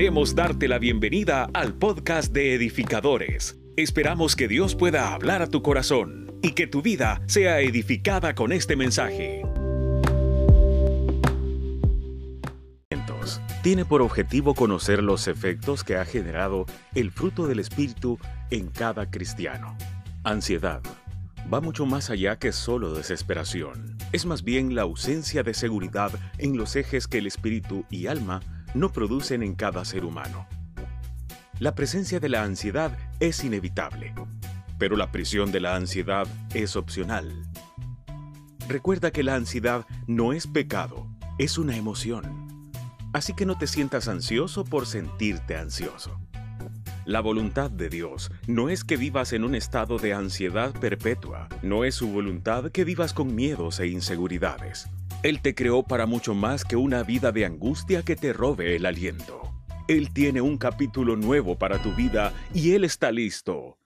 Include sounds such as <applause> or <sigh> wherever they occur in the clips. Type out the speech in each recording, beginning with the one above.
Queremos darte la bienvenida al podcast de edificadores. Esperamos que Dios pueda hablar a tu corazón y que tu vida sea edificada con este mensaje. Tiene por objetivo conocer los efectos que ha generado el fruto del Espíritu en cada cristiano. Ansiedad. Va mucho más allá que solo desesperación. Es más bien la ausencia de seguridad en los ejes que el espíritu y alma no producen en cada ser humano. La presencia de la ansiedad es inevitable, pero la prisión de la ansiedad es opcional. Recuerda que la ansiedad no es pecado, es una emoción. Así que no te sientas ansioso por sentirte ansioso. La voluntad de Dios no es que vivas en un estado de ansiedad perpetua, no es su voluntad que vivas con miedos e inseguridades. Él te creó para mucho más que una vida de angustia que te robe el aliento. Él tiene un capítulo nuevo para tu vida y Él está listo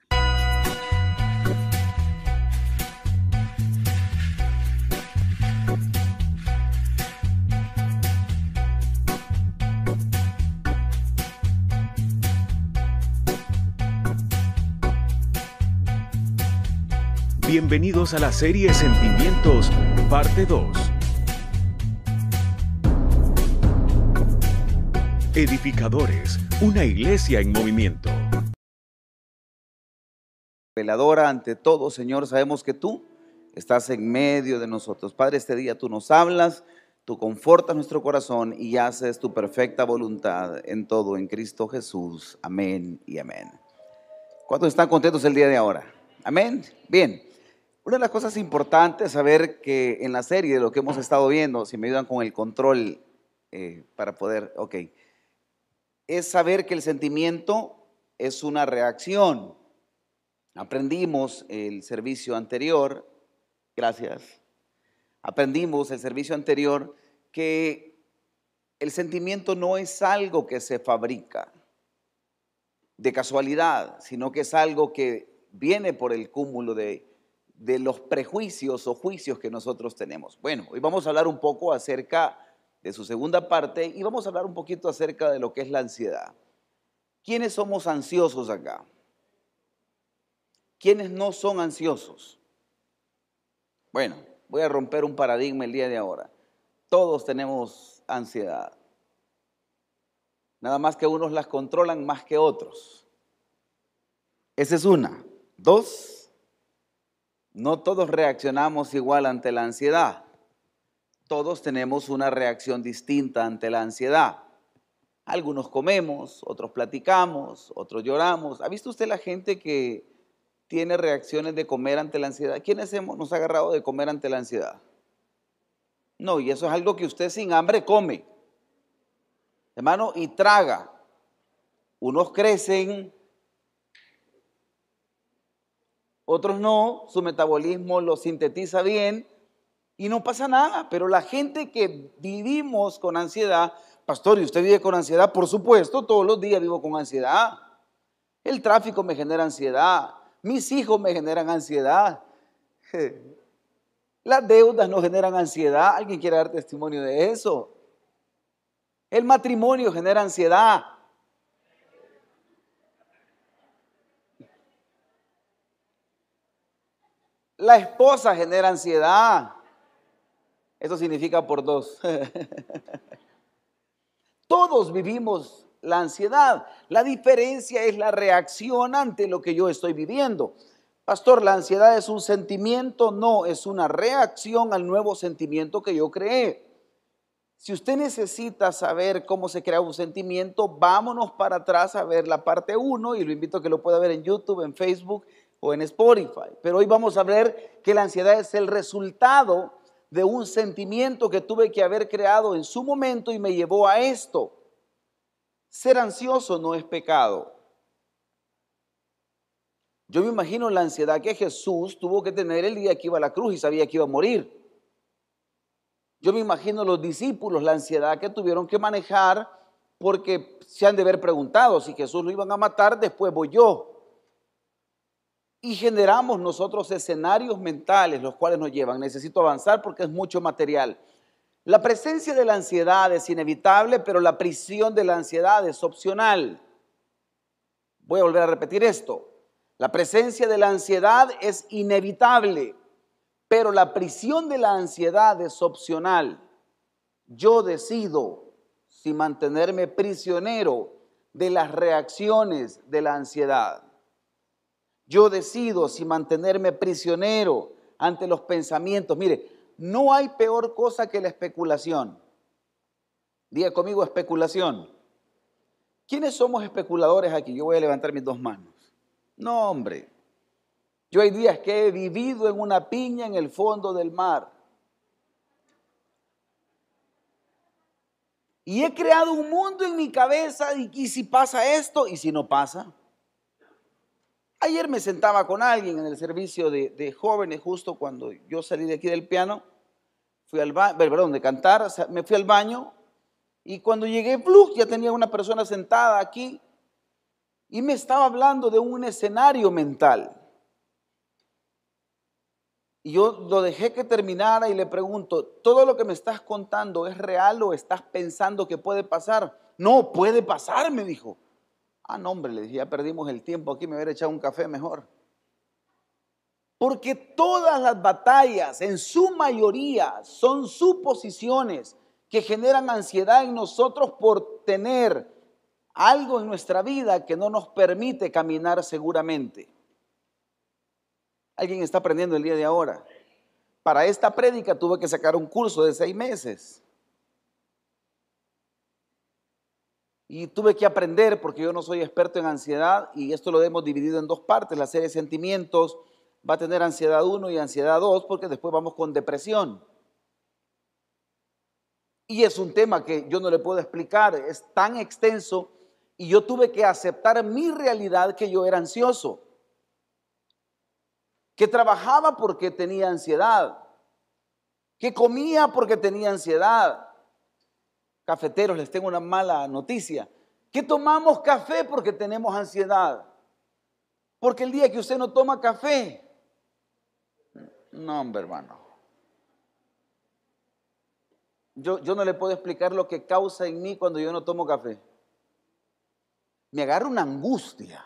Bienvenidos a la serie Sentimientos, parte 2. Edificadores, una iglesia en movimiento. Veladora ante todo, Señor, sabemos que tú estás en medio de nosotros. Padre, este día tú nos hablas, tú confortas nuestro corazón y haces tu perfecta voluntad en todo en Cristo Jesús. Amén y amén. ¿Cuántos están contentos el día de ahora? Amén. Bien. Una de las cosas importantes saber que en la serie de lo que hemos estado viendo, si me ayudan con el control eh, para poder, ok, es saber que el sentimiento es una reacción. Aprendimos el servicio anterior, gracias, aprendimos el servicio anterior que el sentimiento no es algo que se fabrica de casualidad, sino que es algo que viene por el cúmulo de de los prejuicios o juicios que nosotros tenemos. Bueno, hoy vamos a hablar un poco acerca de su segunda parte y vamos a hablar un poquito acerca de lo que es la ansiedad. ¿Quiénes somos ansiosos acá? ¿Quiénes no son ansiosos? Bueno, voy a romper un paradigma el día de ahora. Todos tenemos ansiedad. Nada más que unos las controlan más que otros. Esa es una. Dos, no todos reaccionamos igual ante la ansiedad. Todos tenemos una reacción distinta ante la ansiedad. Algunos comemos, otros platicamos, otros lloramos. ¿Ha visto usted la gente que tiene reacciones de comer ante la ansiedad? ¿Quiénes hemos, nos ha agarrado de comer ante la ansiedad? No, y eso es algo que usted sin hambre come. Hermano, y traga. Unos crecen otros no, su metabolismo lo sintetiza bien y no pasa nada. Pero la gente que vivimos con ansiedad, pastor, ¿y usted vive con ansiedad? Por supuesto, todos los días vivo con ansiedad. El tráfico me genera ansiedad, mis hijos me generan ansiedad. <laughs> Las deudas nos generan ansiedad. ¿Alguien quiere dar testimonio de eso? El matrimonio genera ansiedad. La esposa genera ansiedad. Eso significa por dos. <laughs> Todos vivimos la ansiedad. La diferencia es la reacción ante lo que yo estoy viviendo. Pastor, ¿la ansiedad es un sentimiento? No, es una reacción al nuevo sentimiento que yo creé. Si usted necesita saber cómo se crea un sentimiento, vámonos para atrás a ver la parte 1 y lo invito a que lo pueda ver en YouTube, en Facebook o en Spotify. Pero hoy vamos a ver que la ansiedad es el resultado de un sentimiento que tuve que haber creado en su momento y me llevó a esto. Ser ansioso no es pecado. Yo me imagino la ansiedad que Jesús tuvo que tener el día que iba a la cruz y sabía que iba a morir. Yo me imagino los discípulos, la ansiedad que tuvieron que manejar porque se han de haber preguntado si Jesús lo iban a matar, después voy yo y generamos nosotros escenarios mentales los cuales nos llevan. Necesito avanzar porque es mucho material. La presencia de la ansiedad es inevitable, pero la prisión de la ansiedad es opcional. Voy a volver a repetir esto. La presencia de la ansiedad es inevitable, pero la prisión de la ansiedad es opcional. Yo decido si mantenerme prisionero de las reacciones de la ansiedad. Yo decido si mantenerme prisionero ante los pensamientos. Mire, no hay peor cosa que la especulación. Diga conmigo especulación. ¿Quiénes somos especuladores aquí? Yo voy a levantar mis dos manos. No, hombre. Yo hay días que he vivido en una piña en el fondo del mar. Y he creado un mundo en mi cabeza y, si pasa esto y si no pasa. Ayer me sentaba con alguien en el servicio de, jóvenes justo cuando yo salí de aquí del piano, fui al baño, perdón, de cantar, me fui al baño y cuando llegué, ya tenía una persona sentada aquí y me estaba hablando de un escenario mental. Y yo lo dejé que terminara y le pregunto, ¿todo lo que me estás contando es real o estás pensando que puede pasar? No, puede pasar, me dijo. Ah, no, hombre, le dije, ya perdimos el tiempo aquí, me hubiera echado un café mejor. Porque todas las batallas, en su mayoría, son suposiciones que generan ansiedad en nosotros por tener algo en nuestra vida que no nos permite caminar seguramente. Alguien está aprendiendo el día de ahora. Para esta prédica tuve que sacar un curso de seis meses. Y tuve que aprender, porque yo no soy experto en ansiedad, y esto lo hemos dividido en dos partes. La serie de sentimientos va a tener ansiedad 1 y ansiedad 2, porque después vamos con depresión. Y es un tema que yo no le puedo explicar, es tan extenso, y yo tuve que aceptar mi realidad que yo era ansioso, que trabajaba porque tenía ansiedad, que comía porque tenía ansiedad, Cafeteros, les tengo una mala noticia. Que tomamos café porque tenemos ansiedad. Porque el día que usted no toma café, no, hombre, hermano. Yo, yo no le puedo explicar lo que causa en mí cuando yo no tomo café. Me agarra una angustia.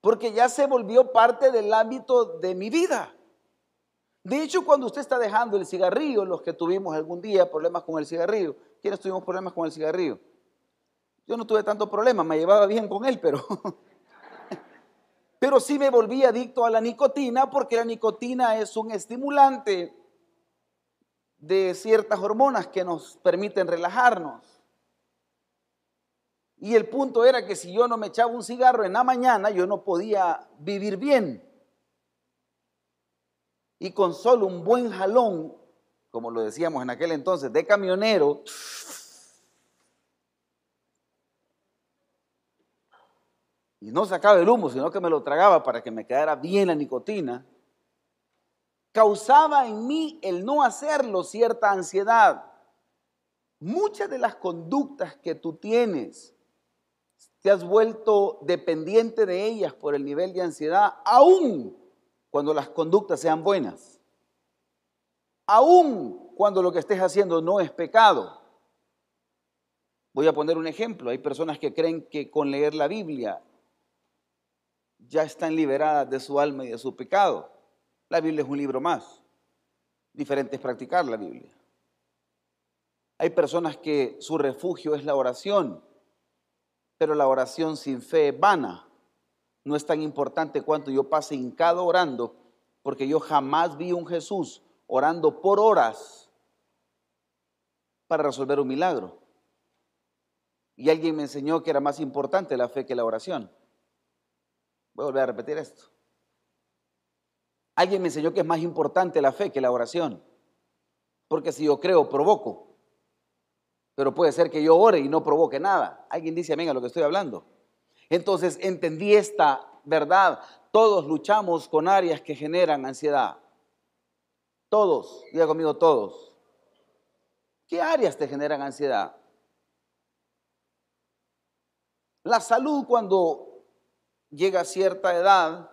Porque ya se volvió parte del ámbito de mi vida. De hecho, cuando usted está dejando el cigarrillo, los que tuvimos algún día problemas con el cigarrillo, ¿quiénes tuvimos problemas con el cigarrillo? Yo no tuve tanto problema, me llevaba bien con él, pero, <laughs> pero sí me volví adicto a la nicotina porque la nicotina es un estimulante de ciertas hormonas que nos permiten relajarnos. Y el punto era que si yo no me echaba un cigarro en la mañana, yo no podía vivir bien y con solo un buen jalón, como lo decíamos en aquel entonces, de camionero, y no sacaba el humo, sino que me lo tragaba para que me quedara bien la nicotina, causaba en mí el no hacerlo cierta ansiedad. Muchas de las conductas que tú tienes, te has vuelto dependiente de ellas por el nivel de ansiedad, aún cuando las conductas sean buenas. Aún cuando lo que estés haciendo no es pecado. Voy a poner un ejemplo. Hay personas que creen que con leer la Biblia ya están liberadas de su alma y de su pecado. La Biblia es un libro más. Diferente es practicar la Biblia. Hay personas que su refugio es la oración, pero la oración sin fe es vana no es tan importante cuánto yo pase hincado orando, porque yo jamás vi un Jesús orando por horas para resolver un milagro. Y alguien me enseñó que era más importante la fe que la oración. Voy a volver a repetir esto. Alguien me enseñó que es más importante la fe que la oración. Porque si yo creo, provoco. Pero puede ser que yo ore y no provoque nada. Alguien dice amén a lo que estoy hablando. Entonces entendí esta verdad. Todos luchamos con áreas que generan ansiedad. Todos, diga conmigo todos. ¿Qué áreas te generan ansiedad? La salud cuando llega a cierta edad,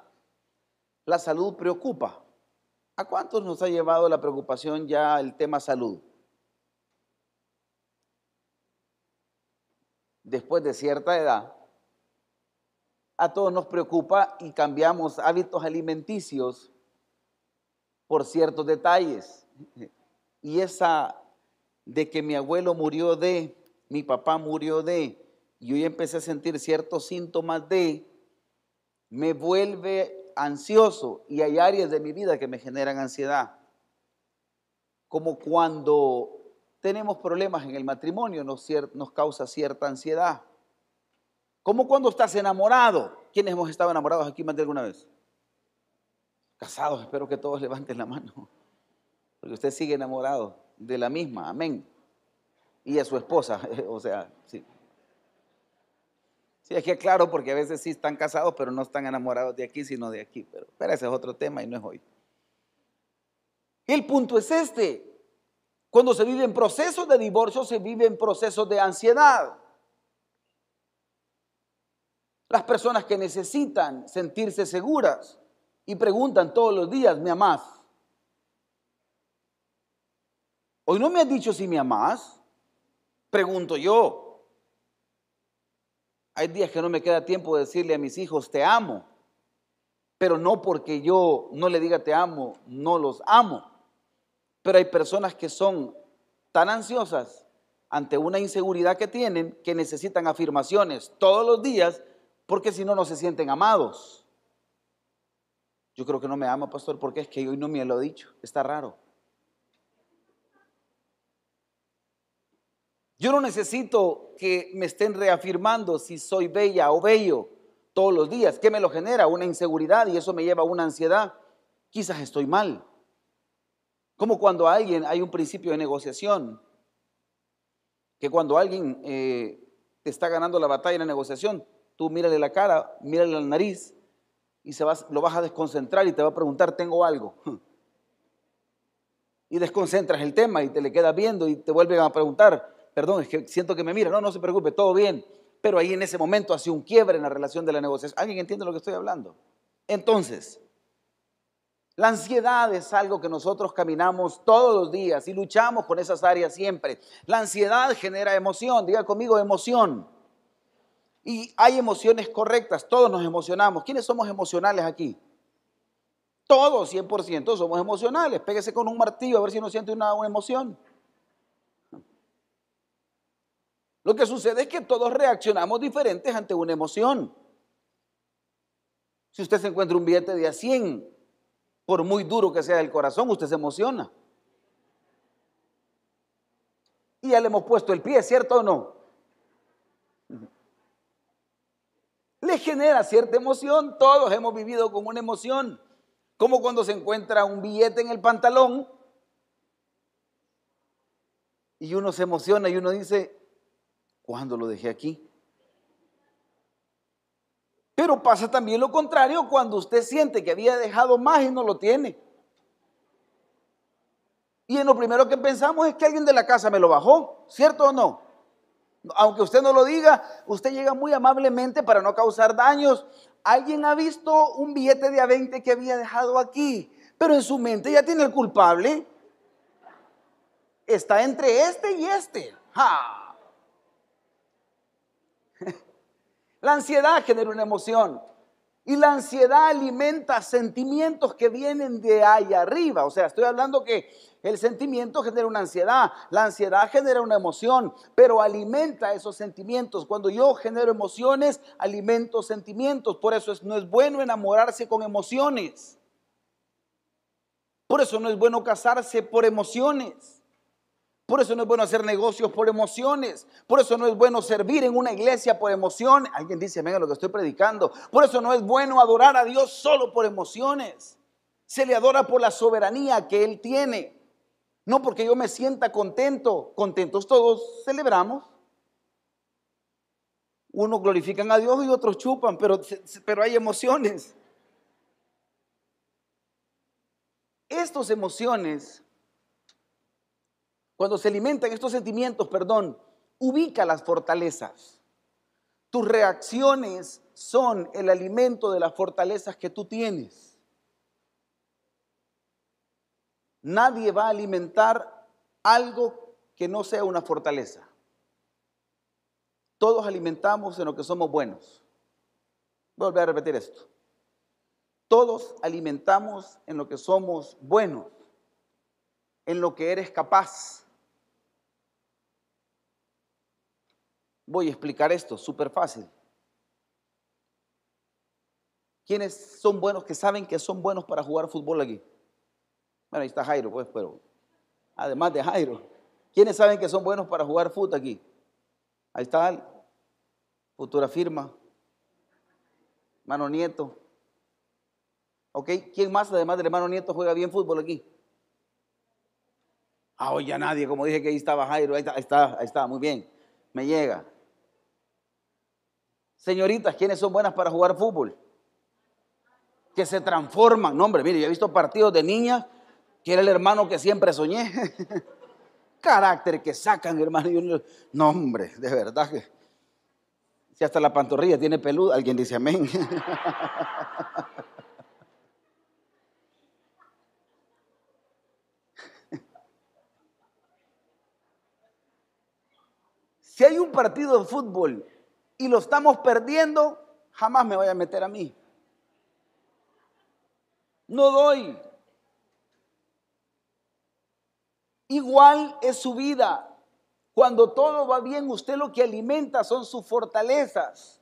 la salud preocupa. ¿A cuántos nos ha llevado la preocupación ya el tema salud? Después de cierta edad, a todos nos preocupa y cambiamos hábitos alimenticios por ciertos detalles. Y esa de que mi abuelo murió de, mi papá murió de, y yo ya empecé a sentir ciertos síntomas de, me vuelve ansioso y hay áreas de mi vida que me generan ansiedad. Como cuando tenemos problemas en el matrimonio, nos causa cierta ansiedad. Como cuando estás enamorado. ¿Quiénes hemos estado enamorados aquí más de alguna vez? Casados, espero que todos <laughs> levanten la mano. Porque usted sigue enamorado de la misma, amén. Y a su esposa, <laughs> o sea, sí. Sí, es que claro, porque a veces sí están casados, pero no están enamorados de aquí, sino de aquí. Pero, pero ese es otro tema y no es hoy. El punto es este. Cuando se vive en procesos de divorcio, se vive en procesos de ansiedad. Las personas que necesitan sentirse seguras y preguntan todos los días, ¿me amás? Hoy no me has dicho si me amás. Pregunto yo. Hay días que no me queda tiempo de decirle a mis hijos, te amo. Pero no porque yo no le diga te amo, no los amo. Pero hay personas que son tan ansiosas ante una inseguridad que tienen que necesitan afirmaciones todos los días porque si no, no se sienten amados. Yo creo que no me ama, pastor, porque es que hoy no me lo he dicho. Está raro. Yo no necesito que me estén reafirmando si soy bella o bello todos los días. ¿Qué me lo genera? Una inseguridad y eso me lleva a una ansiedad. Quizás estoy mal. Como cuando alguien, hay un principio de negociación, que cuando alguien eh, está ganando la batalla en la negociación, tú mírale la cara, mírale la nariz y se vas, lo vas a desconcentrar y te va a preguntar, tengo algo. <laughs> Y desconcentras el tema y te le quedas viendo y te vuelven a preguntar, perdón, es que siento que me mira, no, no se preocupe, todo bien. Pero ahí en ese momento hace un quiebre en la relación de la negociación. ¿Alguien entiende lo que estoy hablando? Entonces, la ansiedad es algo que nosotros caminamos todos los días y luchamos con esas áreas siempre. La ansiedad genera emoción, diga conmigo emoción. Y hay emociones correctas, todos nos emocionamos. ¿Quiénes somos emocionales aquí? Todos, 100% somos emocionales. Pégese con un martillo a ver si no siente una, una emoción. Lo que sucede es que todos reaccionamos diferentes ante una emoción. Si usted se encuentra un billete de a 100, por muy duro que sea el corazón, usted se emociona. Y ya le hemos puesto el pie, ¿cierto o no? Le genera cierta emoción, todos hemos vivido con una emoción, como cuando se encuentra un billete en el pantalón y uno se emociona y uno dice, ¿Cuándo lo dejé aquí? Pero pasa también lo contrario cuando usted siente que había dejado más y no lo tiene. Y en lo primero que pensamos es que alguien de la casa me lo bajó, ¿cierto o no? Aunque usted no lo diga, usted llega muy amablemente para no causar daños. Alguien ha visto un billete de a 20 que había dejado aquí, pero en su mente ya tiene el culpable. Está entre este y este. ¡Ja! <laughs> La ansiedad genera una emoción. Y la ansiedad alimenta sentimientos que vienen de ahí arriba. O sea, estoy hablando que el sentimiento genera una ansiedad, la ansiedad genera una emoción, pero alimenta esos sentimientos. Cuando yo genero emociones, alimento sentimientos. Por eso no es bueno enamorarse con emociones. Por eso no es bueno casarse por emociones. Por eso no es bueno hacer negocios por emociones. Por eso no es bueno servir en una iglesia por emociones. Alguien dice, venga, lo que estoy predicando. Por eso no es bueno adorar a Dios solo por emociones. Se le adora por la soberanía que Él tiene. No porque yo me sienta contento. Contentos todos celebramos. Unos glorifican a Dios y otros chupan, pero, pero hay emociones. Estas emociones cuando se alimentan estos sentimientos, perdón, ubica las fortalezas. Tus reacciones son el alimento de las fortalezas que tú tienes. nadie va a alimentar algo que no sea una fortaleza. Todos alimentamos en lo que somos buenos. Voy a a repetir esto. Todos alimentamos en lo que somos buenos, en lo que eres capaz. Voy a explicar esto, súper fácil. ¿Quiénes son buenos que saben que son buenos para jugar fútbol aquí? Bueno, ahí está Jairo, pues, pero además de Jairo, ¿quiénes saben que son buenos para jugar fútbol aquí? Ahí está futura firma, hermano Nieto. ¿Ok? ¿Quién más además del hermano Nieto juega bien fútbol aquí? Ah, hoy ya nadie, como dije que ahí estaba Jairo, ahí está, ahí está, muy bien, me llega. Señoritas, ¿quiénes son buenas para jugar fútbol? Que se transforman. No, hombre, mire, yo he visto partidos de niñas que era el hermano que siempre soñé. <laughs> Carácter que sacan, hermano. No, hombre, de verdad que. Si hasta la pantorrilla tiene peludo, alguien dice amén. <laughs> si hay un partido de fútbol y lo estamos perdiendo, jamás me voy a meter a mí. No doy. Igual es su vida. Cuando todo va bien, usted lo que alimenta son sus fortalezas.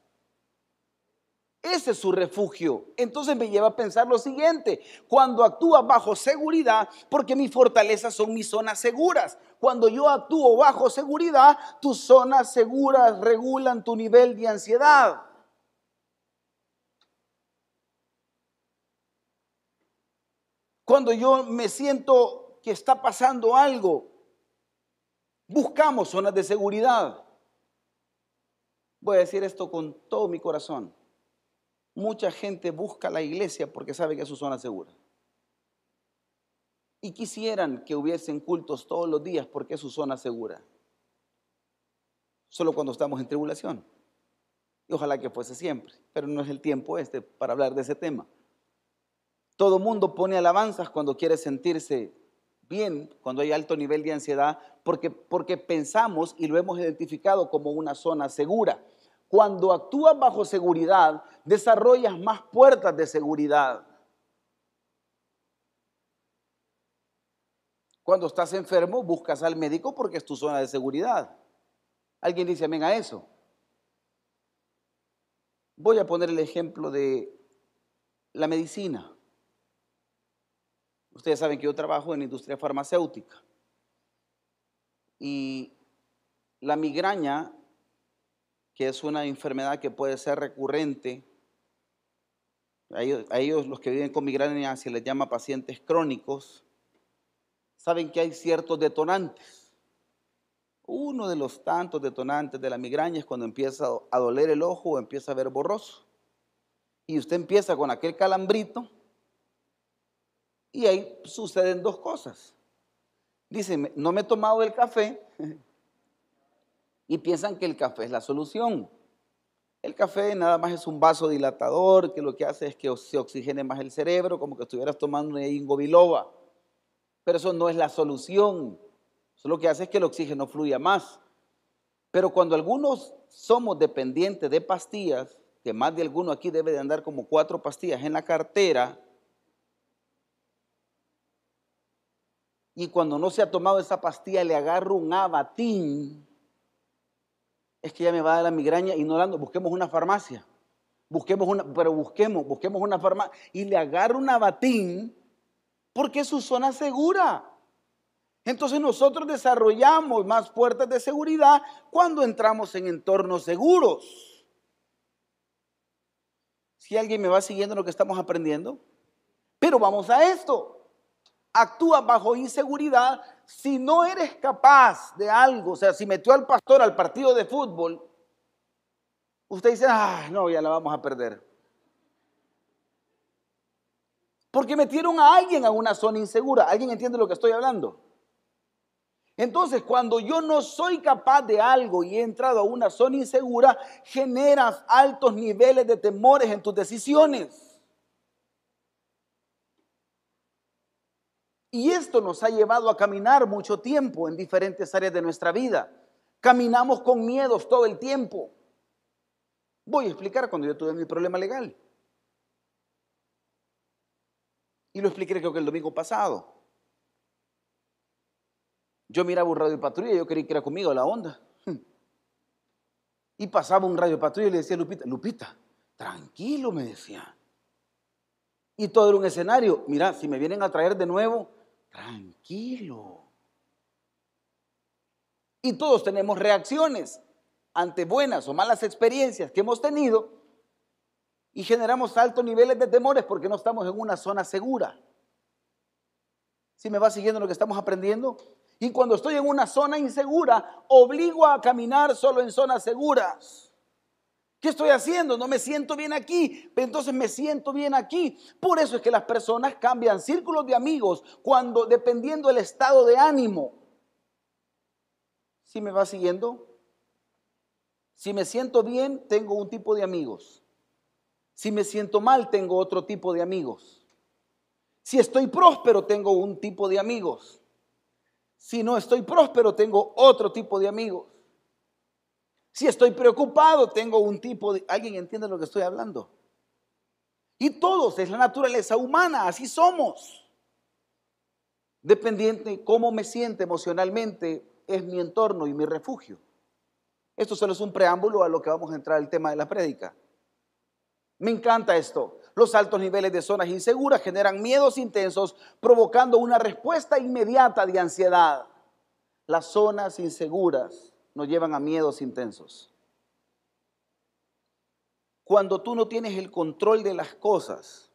Ese es su refugio. Entonces me lleva a pensar lo siguiente, cuando actúa bajo seguridad, porque mis fortalezas son mis zonas seguras. Cuando yo actúo bajo seguridad, tus zonas seguras regulan tu nivel de ansiedad. Cuando yo me siento que está pasando algo, Buscamos zonas de seguridad. Voy a decir esto con todo mi corazón. Mucha gente busca la iglesia porque sabe que es su zona segura. Y quisieran que hubiesen cultos todos los días porque es su zona segura. Solo cuando estamos en tribulación. Y ojalá que fuese siempre. Pero no es el tiempo este para hablar de ese tema. Todo mundo pone alabanzas cuando quiere sentirse bien cuando hay alto nivel de ansiedad porque, porque pensamos y lo hemos identificado como una zona segura. Cuando actúas bajo seguridad, desarrollas más puertas de seguridad. Cuando estás enfermo, buscas al médico porque es tu zona de seguridad. ¿Alguien dice amén a eso? Voy a poner el ejemplo de la medicina. Ustedes saben que yo trabajo en la industria farmacéutica. Y la migraña, que es una enfermedad que puede ser recurrente, a ellos, los que viven con migraña se les llama pacientes crónicos, saben que hay ciertos detonantes. Uno de los tantos detonantes de la migraña es cuando empieza a doler el ojo o empieza a ver borroso. Y usted empieza con aquel calambrito y ahí suceden dos cosas. Dicen, no me he tomado el café <laughs> y piensan que el café es la solución. El café nada más es un vaso dilatador que lo que hace es que se oxigene más el cerebro, como que estuvieras tomando una ingobiloba. Pero eso no es la solución. Eso lo que hace es que el oxígeno fluya más. Pero cuando algunos somos dependientes de pastillas, que más de alguno aquí debe de andar como cuatro pastillas en la cartera, y cuando no se ha tomado esa pastilla le agarro un abatín, es que ya me va a dar la migraña y no dando, busquemos una farmacia. Busquemos una, pero busquemos, busquemos una farmacia y le agarro un abatín porque es su zona segura. Entonces nosotros desarrollamos más puertas de seguridad cuando entramos en entornos seguros. Si alguien me va siguiendo lo que estamos aprendiendo, pero vamos a esto actúa bajo inseguridad si no eres capaz de algo. O sea, si metió al pastor al partido de fútbol, usted dice, ah, no, ya la vamos a perder. Porque metieron a alguien a una zona insegura. ¿Alguien entiende lo que estoy hablando? Entonces, cuando yo no soy capaz de algo y he entrado a una zona insegura, generas altos niveles de temores en tus decisiones. Y esto nos ha llevado a caminar mucho tiempo en diferentes áreas de nuestra vida. Caminamos con miedos todo el tiempo. Voy a explicar cuando yo tuve mi problema legal. Y lo expliqué creo que el domingo pasado. Yo miraba un radio patrulla yo quería que era conmigo la onda. Y pasaba un radio patrulla y le decía a Lupita, Lupita, tranquilo, me decía. Y todo era un escenario. Mira, si me vienen a traer de nuevo, tranquilo. Y todos tenemos reacciones ante buenas o malas experiencias que hemos tenido y generamos altos niveles de temores porque no estamos en una zona segura. ¿Sí me va siguiendo lo que estamos aprendiendo? Y cuando estoy en una zona insegura, obligo a caminar solo en zonas seguras. ¿Qué estoy haciendo? No me siento bien aquí, pero entonces me siento bien aquí. Por eso es que las personas cambian círculos de amigos cuando dependiendo del estado de ánimo. ¿Sí me va siguiendo? Si me siento bien, tengo un tipo de amigos. Si me siento mal, tengo otro tipo de amigos. Si estoy próspero, tengo un tipo de amigos. Si no estoy próspero, tengo otro tipo de amigos. Si estoy preocupado, tengo un tipo de... ¿Alguien entiende lo que estoy hablando? Y todos, es la naturaleza humana, así somos. Dependiente de cómo me siente emocionalmente, es mi entorno y mi refugio. Esto solo es un preámbulo a lo que vamos a entrar el tema de la prédica. Me encanta esto. Los altos niveles de zonas inseguras generan miedos intensos, provocando una respuesta inmediata de ansiedad. Las zonas inseguras nos llevan a miedos intensos. Cuando tú no tienes el control de las cosas,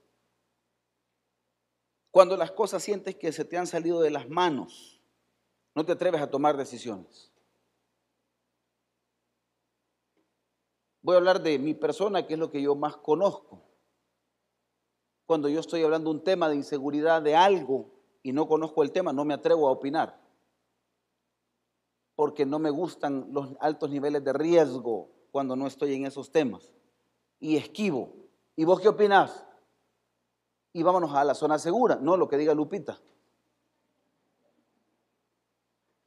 cuando las cosas sientes que se te han salido de las manos, no te atreves a tomar decisiones. Voy a hablar de mi persona, que es lo que yo más conozco. Cuando yo estoy hablando un tema de inseguridad de algo y no conozco el tema, no me atrevo a opinar. Porque no me gustan los altos niveles de riesgo cuando no estoy en esos temas. Y esquivo. ¿Y vos qué opinás? Y vámonos a la zona segura, no lo que diga Lupita.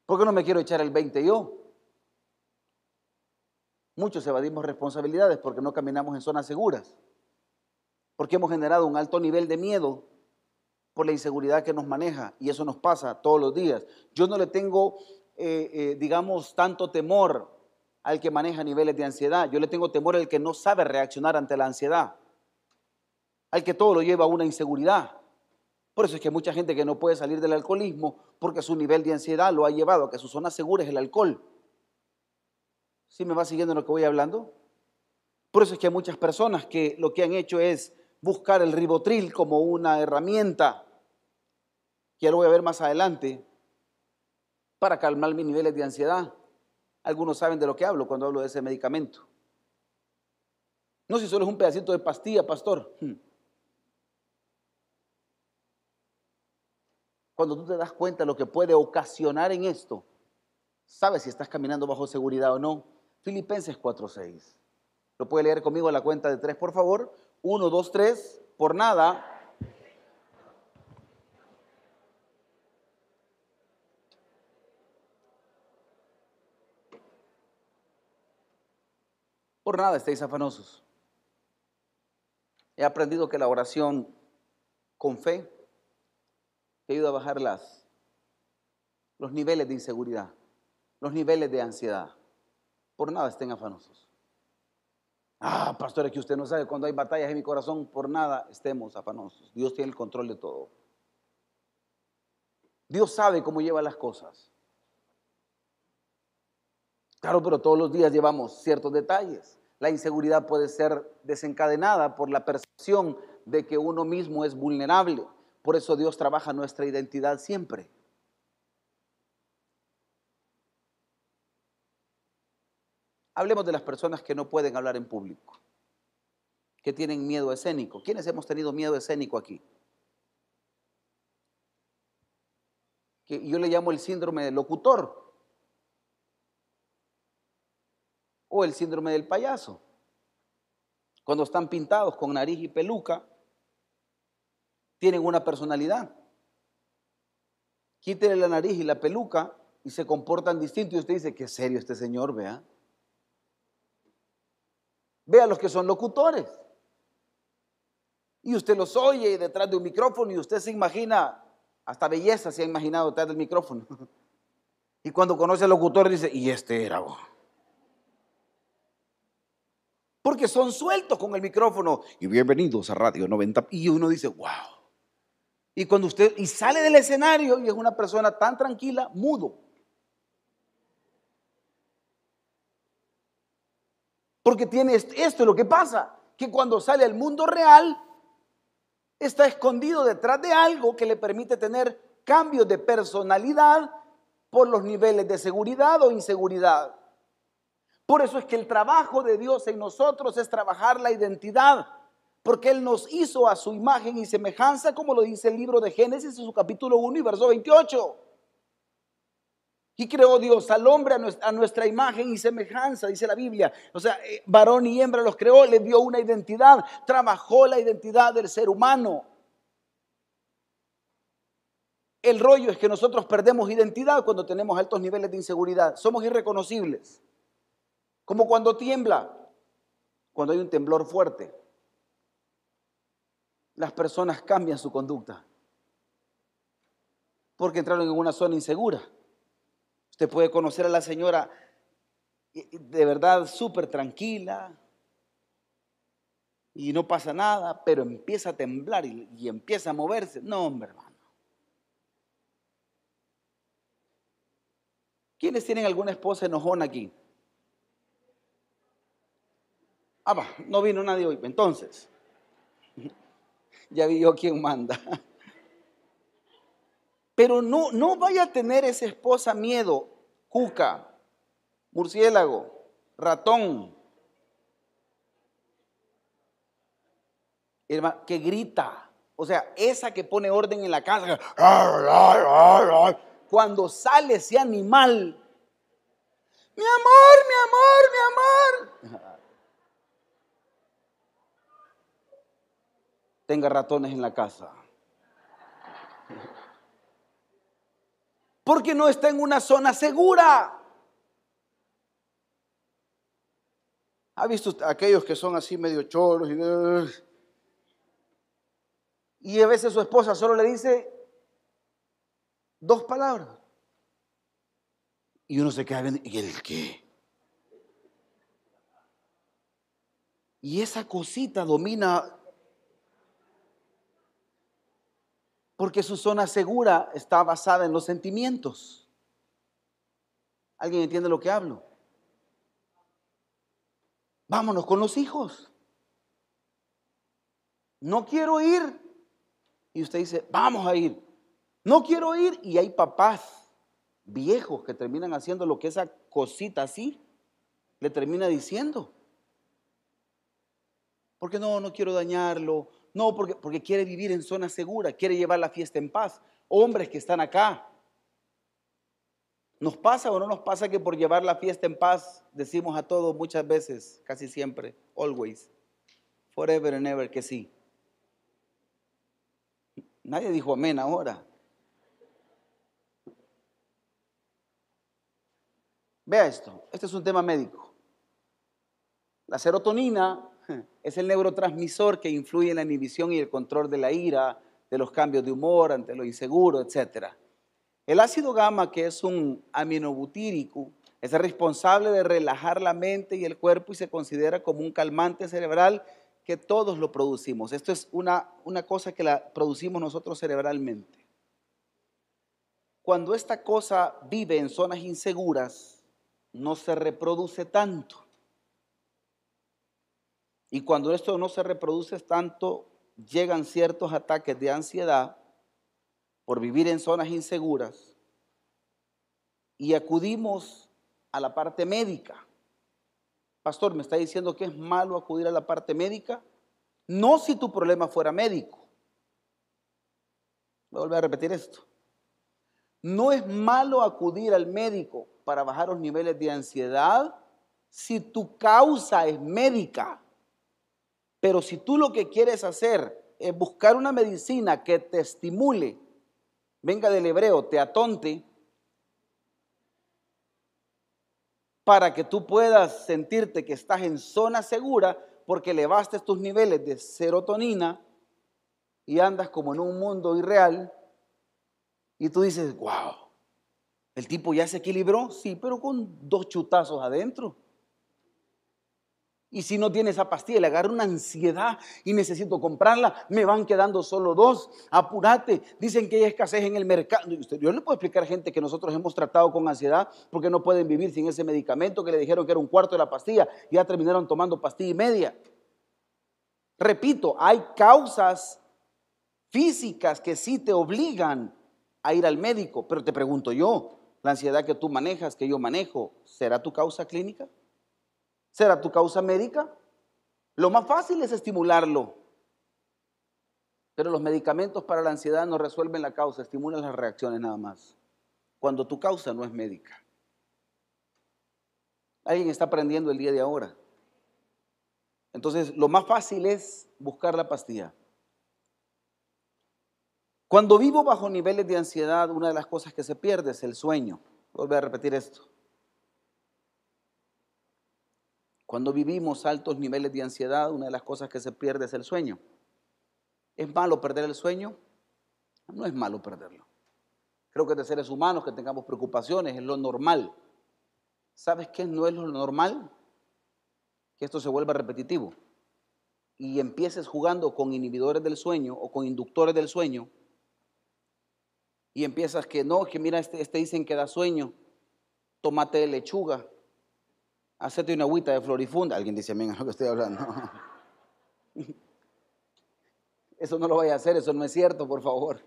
¿Por qué no me quiero echar el 20 yo? Muchos evadimos responsabilidades porque no caminamos en zonas seguras, porque hemos generado un alto nivel de miedo por la inseguridad que nos maneja y eso nos pasa todos los días. Yo no le tengo, eh, eh, digamos, tanto temor al que maneja niveles de ansiedad, yo le tengo temor al que no sabe reaccionar ante la ansiedad, al que todo lo lleva a una inseguridad. Por eso es que hay mucha gente que no puede salir del alcoholismo porque su nivel de ansiedad lo ha llevado a que su zona segura es el alcohol. ¿Sí me va siguiendo lo que voy hablando? Por eso es que hay muchas personas que lo que han hecho es buscar el ribotril como una herramienta, que ya lo voy a ver más adelante, para calmar mis niveles de ansiedad. Algunos saben de lo que hablo cuando hablo de ese medicamento. No si solo es un pedacito de pastilla, pastor. Hmm. Cuando tú te das cuenta de lo que puede ocasionar en esto, sabes si estás caminando bajo seguridad o no. Filipenses 4:6. ¿Lo puede leer conmigo a la cuenta de tres, por favor? Uno, dos, tres. Por nada. Por nada estéis afanosos. He aprendido que la oración con fe te ayuda a bajar las, los niveles de inseguridad, los niveles de ansiedad. Por nada estén afanosos. Ah, pastor, es que usted no sabe cuando hay batallas en mi corazón, por nada estemos afanosos. Dios tiene el control de todo. Dios sabe cómo lleva las cosas. Claro, pero todos los días llevamos ciertos detalles. La inseguridad puede ser desencadenada por la percepción de que uno mismo es vulnerable. Por eso Dios trabaja nuestra identidad siempre. Hablemos de las personas que no pueden hablar en público, que tienen miedo escénico. ¿Quiénes hemos tenido miedo escénico aquí? Que yo le llamo el síndrome del locutor o el síndrome del payaso. Cuando están pintados con nariz y peluca, tienen una personalidad. quítele la nariz y la peluca y se comportan distinto y usted dice, qué serio este señor, vea. Vea los que son locutores. Y usted los oye detrás de un micrófono y usted se imagina, hasta belleza se ha imaginado detrás del micrófono. <laughs> Y cuando conoce al locutor dice, y este era vos. Porque son sueltos con el micrófono. Y bienvenidos a Radio 90. Y uno dice, wow. Y cuando usted, y sale del escenario y es una persona tan tranquila, mudo. Porque tiene esto, esto es lo que pasa, que cuando sale al mundo real, está escondido detrás de algo que le permite tener cambios de personalidad por los niveles de seguridad o inseguridad. Por eso es que el trabajo de Dios en nosotros es trabajar la identidad, porque Él nos hizo a su imagen y semejanza, como lo dice el libro de Génesis en su capítulo 1 y verso 28. Y creó Dios al hombre a nuestra, imagen y semejanza, dice la Biblia. O sea, eh, varón y hembra los creó, le dio una identidad, trabajó la identidad del ser humano. El rollo es que nosotros perdemos identidad cuando tenemos altos niveles de inseguridad. Somos irreconocibles. Como cuando tiembla, cuando hay un temblor fuerte. Las personas cambian su conducta porque entraron en una zona insegura. Usted puede conocer a la señora de verdad súper tranquila y no pasa nada, pero empieza a temblar y, empieza a moverse. No, hombre, hermano. ¿Quiénes tienen alguna esposa enojona aquí? Ah, va, no vino nadie hoy. Entonces, <laughs> ya vi yo quién manda. <laughs> Pero no, no vaya a tener esa esposa miedo, cuca, murciélago, ratón, que grita. O sea, esa que pone orden en la casa. Cuando sale ese animal, mi amor, mi amor, mi amor. Tenga ratones en la casa. porque no está en una zona segura. ¿Ha visto aquellos que son así medio choros? Y, y a veces su esposa solo le dice dos palabras. Y uno se queda viendo, ¿y el qué? Y esa cosita domina Porque su zona segura está basada en los sentimientos. ¿Alguien entiende lo que hablo? Vámonos con los hijos. No quiero ir. Y usted dice, vamos a ir. No quiero ir. Y hay papás viejos que terminan haciendo lo que esa cosita así le termina diciendo. Porque no, no quiero dañarlo, no, porque, porque quiere vivir en zona segura, quiere llevar la fiesta en paz. Hombres que están acá. ¿Nos pasa o no nos pasa que por llevar la fiesta en paz decimos a todos muchas veces, casi siempre, always, forever and ever que sí? Nadie dijo amén ahora. Vea esto, este es un tema médico. La serotonina es el neurotransmisor que influye en la inhibición y el control de la ira, de los cambios de humor ante lo inseguro, etc. El ácido gamma, que es un aminobutírico, es responsable de relajar la mente y el cuerpo y se considera como un calmante cerebral que todos lo producimos. Esto es una, una cosa que la producimos nosotros cerebralmente. Cuando esta cosa vive en zonas inseguras, no se reproduce tanto. Y cuando esto no se reproduce tanto, llegan ciertos ataques de ansiedad por vivir en zonas inseguras y acudimos a la parte médica. Pastor, ¿me está diciendo que es malo acudir a la parte médica? No si tu problema fuera médico. Voy a a repetir esto. No es malo acudir al médico para bajar los niveles de ansiedad si tu causa es médica. Pero si tú lo que quieres hacer es buscar una medicina que te estimule venga del hebreo teatonte, para que tú puedas sentirte que estás en zona segura porque elevaste tus niveles de serotonina y andas como en un mundo irreal y tú dices, wow, el tipo ya se equilibró, sí, pero con dos chutazos adentro. Y si no tiene esa pastilla, le agarra una ansiedad y necesito comprarla, me van quedando solo dos, apúrate. Dicen que hay escasez en el mercado. Yo le puedo explicar a gente que nosotros hemos tratado con ansiedad porque no pueden vivir sin ese medicamento que le dijeron que era un cuarto de la pastilla y ya terminaron tomando pastilla y media. Repito, hay causas físicas que sí te obligan a ir al médico, pero te pregunto yo, la ansiedad que tú manejas, que yo manejo, ¿será tu causa clínica? ¿Será tu causa médica? Lo más fácil es estimularlo. Pero los medicamentos para la ansiedad no resuelven la causa, estimulan las reacciones nada más. Cuando tu causa no es médica. Alguien está aprendiendo el día de ahora. Entonces, lo más fácil es buscar la pastilla. Cuando vivo bajo niveles de ansiedad, una de las cosas que se pierde es el sueño. Voy a repetir esto. Cuando vivimos altos niveles de ansiedad, una de las cosas que se pierde es el sueño. ¿Es malo perder el sueño? No es malo perderlo. Creo que de seres humanos que tengamos preocupaciones es lo normal. ¿Sabes qué no es lo normal? Que esto se vuelva repetitivo y empieces jugando con inhibidores del sueño o con inductores del sueño y empiezas que no, que mira, este, este dicen que da sueño, tomate de lechuga, hacete una agüita de florifunda. Alguien dice, amén, a lo que estoy hablando. <laughs> Eso no lo vaya a hacer, eso no es cierto, por favor.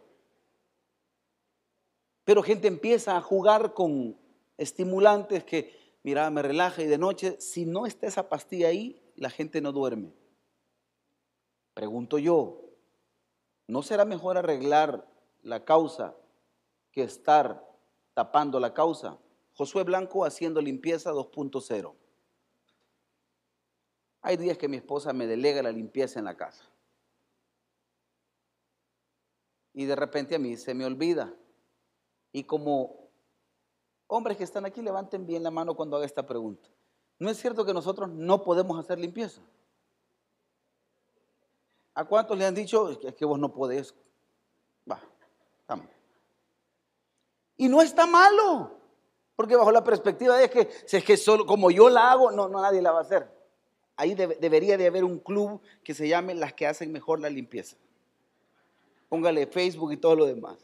Pero gente empieza a jugar con estimulantes que, mira, me relaja y de noche, si no está esa pastilla ahí, la gente no duerme. Pregunto yo, ¿no será mejor arreglar la causa que estar tapando la causa? Josué Blanco haciendo limpieza 2.0. Hay días que mi esposa me delega la limpieza en la casa. Y de repente a mí se me olvida. Y como hombres que están aquí, levanten bien la mano cuando haga esta pregunta. ¿No es cierto que nosotros no podemos hacer limpieza? ¿A cuántos le han dicho es que vos no podés? Va, estamos. Y no está malo, porque bajo la perspectiva de que si es que solo como yo la hago, no, no nadie la va a hacer. Ahí debería de haber un club que se llame las que hacen mejor la limpieza. Póngale Facebook y todo lo demás.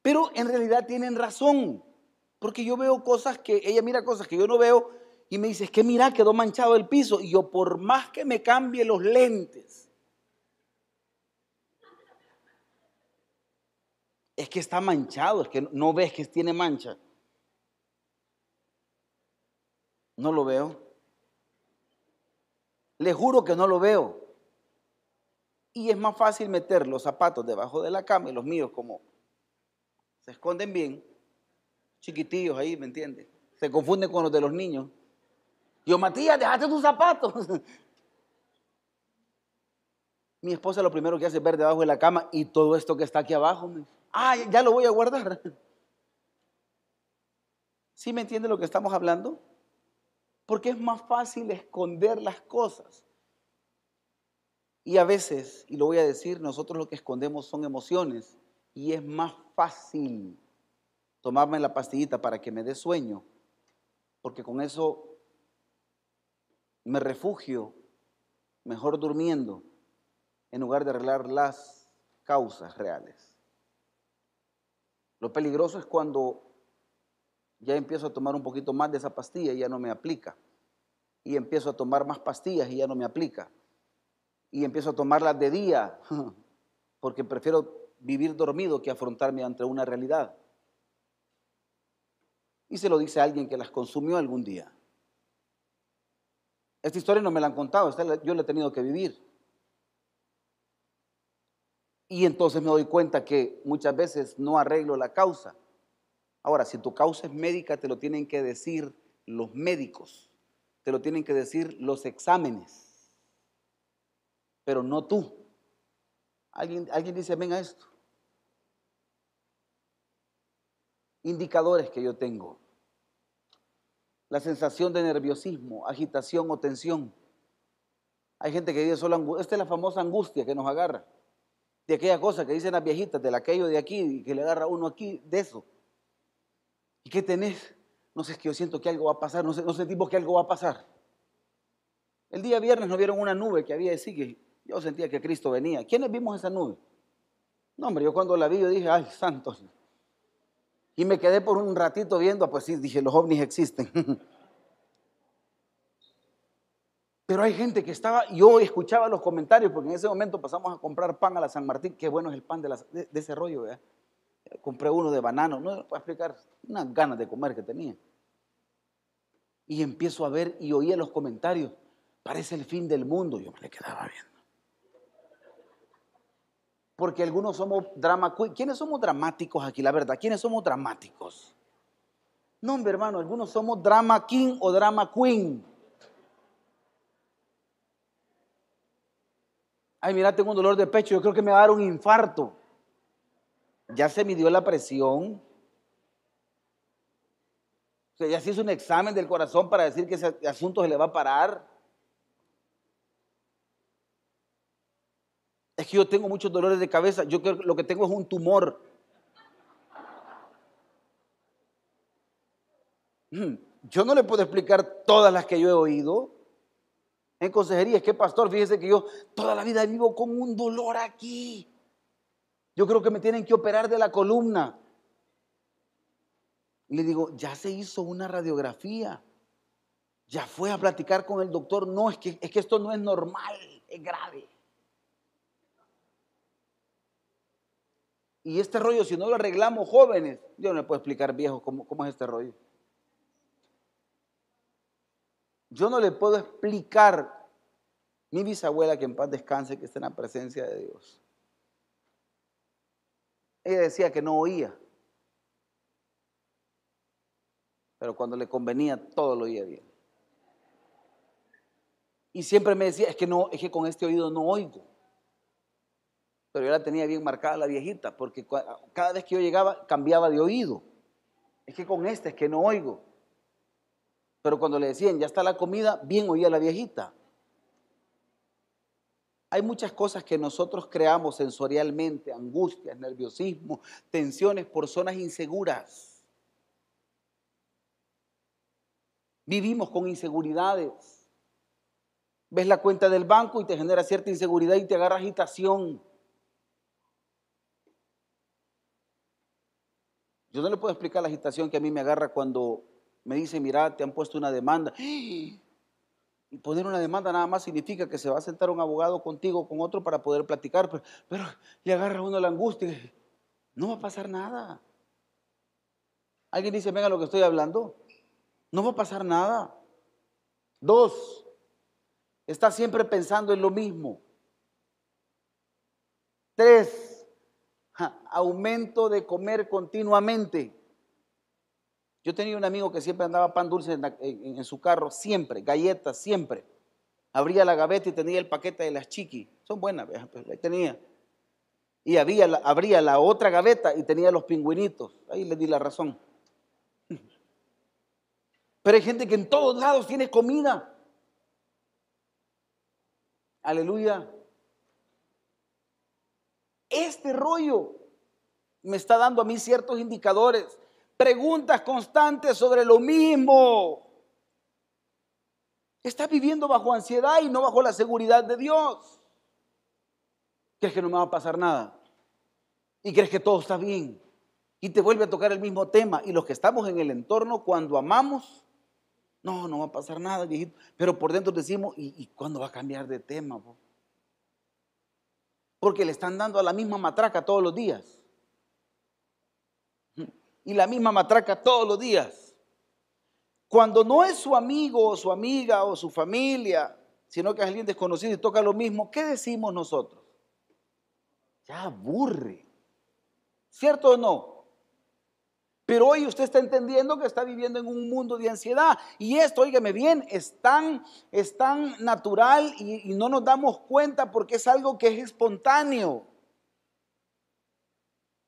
Pero en realidad tienen razón, porque yo veo cosas que, ella mira cosas que yo no veo y me dice, es que mira, quedó manchado el piso. Y yo por más que me cambie los lentes, es que está manchado, es que no ves que tiene mancha. No lo veo. Le juro que no lo veo. Y es más fácil meter los zapatos debajo de la cama y los míos como se esconden bien, chiquitillos ahí, ¿me entiendes? Se confunden con los de los niños. Yo, Matías, déjate tus zapatos. <laughs> Mi esposa lo primero que hace es ver debajo de la cama y todo esto que está aquí abajo. ah, ya lo voy a guardar. <laughs> ¿Sí me entiende lo que estamos hablando? Porque es más fácil esconder las cosas. Y a veces, y lo voy a decir, nosotros lo que escondemos son emociones. Y es más fácil tomarme la pastillita para que me dé sueño, porque con eso me refugio mejor durmiendo en lugar de arreglar las causas reales. Lo peligroso es cuando ya empiezo a tomar un poquito más de esa pastilla y ya no me aplica. Y empiezo a tomar más pastillas y ya no me aplica. Y empiezo a tomarlas de día, <laughs> porque prefiero vivir dormido que afrontarme ante una realidad. Y se lo dice a alguien que las consumió algún día. Esta historia no me la han contado, yo la he tenido que vivir. Y entonces me doy cuenta que muchas veces no arreglo la causa, Ahora, si tu causa es médica, te lo tienen que decir los médicos, te lo tienen que decir los exámenes, pero no tú. Alguien, alguien dice, venga esto. indicadores que yo tengo. La sensación de nerviosismo, agitación o tensión. Hay gente que dice solo. Esta es la famosa angustia que nos agarra. De aquella cosa que dicen las viejitas, de aquello de aquí, que le agarra uno aquí, de eso. ¿Y qué tenés? No sé, es que yo siento que algo va a pasar, no, sé, sentimos que algo va a pasar. El día viernes nos vieron una nube que había de que yo sentía que Cristo venía. ¿Quiénes vimos esa nube? No, hombre, yo cuando la vi yo dije, ay, santos. Y me quedé por un ratito viendo, pues sí, dije, los ovnis existen. <laughs> Pero hay gente que estaba, yo escuchaba los comentarios, porque en ese momento pasamos a comprar pan a la San Martín, qué bueno es el pan de, de, ese rollo, ¿verdad? Compré uno de banano, no puedo explicar, unas ganas de comer que tenía. Y empiezo a ver y oía los comentarios, parece el fin del mundo, yo me le quedaba viendo. Porque algunos somos drama ¿Quiénes somos dramáticos aquí, la verdad? ¿Quiénes somos dramáticos? No, hombre, hermano, algunos somos drama king o drama queen. Ay, mira, tengo un dolor de pecho, yo creo que me va a dar un infarto. Ya se midió la presión. O sea, ya se hizo un examen del corazón para decir que ese asunto se le va a parar. Es que yo tengo muchos dolores de cabeza. Yo creo que lo que tengo es un tumor. Mm, yo no le puedo explicar todas las que yo he oído en consejería. Es que, pastor, fíjese que yo toda la vida vivo con un dolor aquí. Yo creo que me tienen que operar de la columna. Y le digo, ya se hizo una radiografía. Ya fue a platicar con el doctor. No, es que, es que esto no es normal, es grave. Y este rollo, si no lo arreglamos jóvenes, yo no le puedo explicar viejo cómo, cómo es este rollo. Yo no le puedo explicar mi bisabuela, que en paz descanse, que está en la presencia de Dios. Ella decía que no oía. Pero cuando le convenía, todo lo oía bien. Y siempre me decía, es que no, es que con este oído no oigo. Pero yo la tenía bien marcada la viejita, porque cada vez que yo llegaba cambiaba de oído. Es que con este es que no oigo. Pero cuando le decían, ya está la comida, bien oía la viejita. Hay muchas cosas que nosotros creamos sensorialmente, angustias, nerviosismo, tensiones por zonas inseguras. Vivimos con inseguridades. Ves la cuenta del banco y te genera cierta inseguridad y te agarra agitación. Yo no le puedo explicar la agitación que a mí me agarra cuando me dice, mira, te han puesto una demanda. Y poner una demanda nada más significa que se va a sentar un abogado contigo, con otro, para poder platicar, pero, le agarra uno la angustia. No va a pasar nada. Alguien dice, venga lo que estoy hablando. No va a pasar nada. Dos, está siempre pensando en lo mismo. Tres, aumento de comer continuamente. Yo tenía un amigo que siempre andaba pan dulce en, su carro, siempre, galletas, siempre. Abría la gaveta y tenía el paquete de las chiquis. Son buenas, pues ahí tenía. Y había, abría la otra gaveta y tenía los pingüinitos. Ahí le di la razón. <laughs> Pero hay gente que en todos lados tiene comida. Aleluya. Este rollo me está dando a mí ciertos indicadores preguntas constantes sobre lo mismo. Estás viviendo bajo ansiedad y no bajo la seguridad de Dios. ¿Crees que no me va a pasar nada? Y crees que todo está bien. Y te vuelve a tocar el mismo tema. Y los que estamos en el entorno, cuando amamos, no, no va a pasar nada, viejito. Pero por dentro decimos, ¿y, cuándo va a cambiar de tema? Porque le están dando a la misma matraca todos los días y la misma matraca todos los días. Cuando no es su amigo o su amiga o su familia, sino que es alguien desconocido y toca lo mismo, ¿qué decimos nosotros? Ya aburre. ¿Cierto o no? Pero hoy usted está entendiendo que está viviendo en un mundo de ansiedad. Y esto, óigame bien, es tan, es tan natural y, y no nos damos cuenta porque es algo que es espontáneo.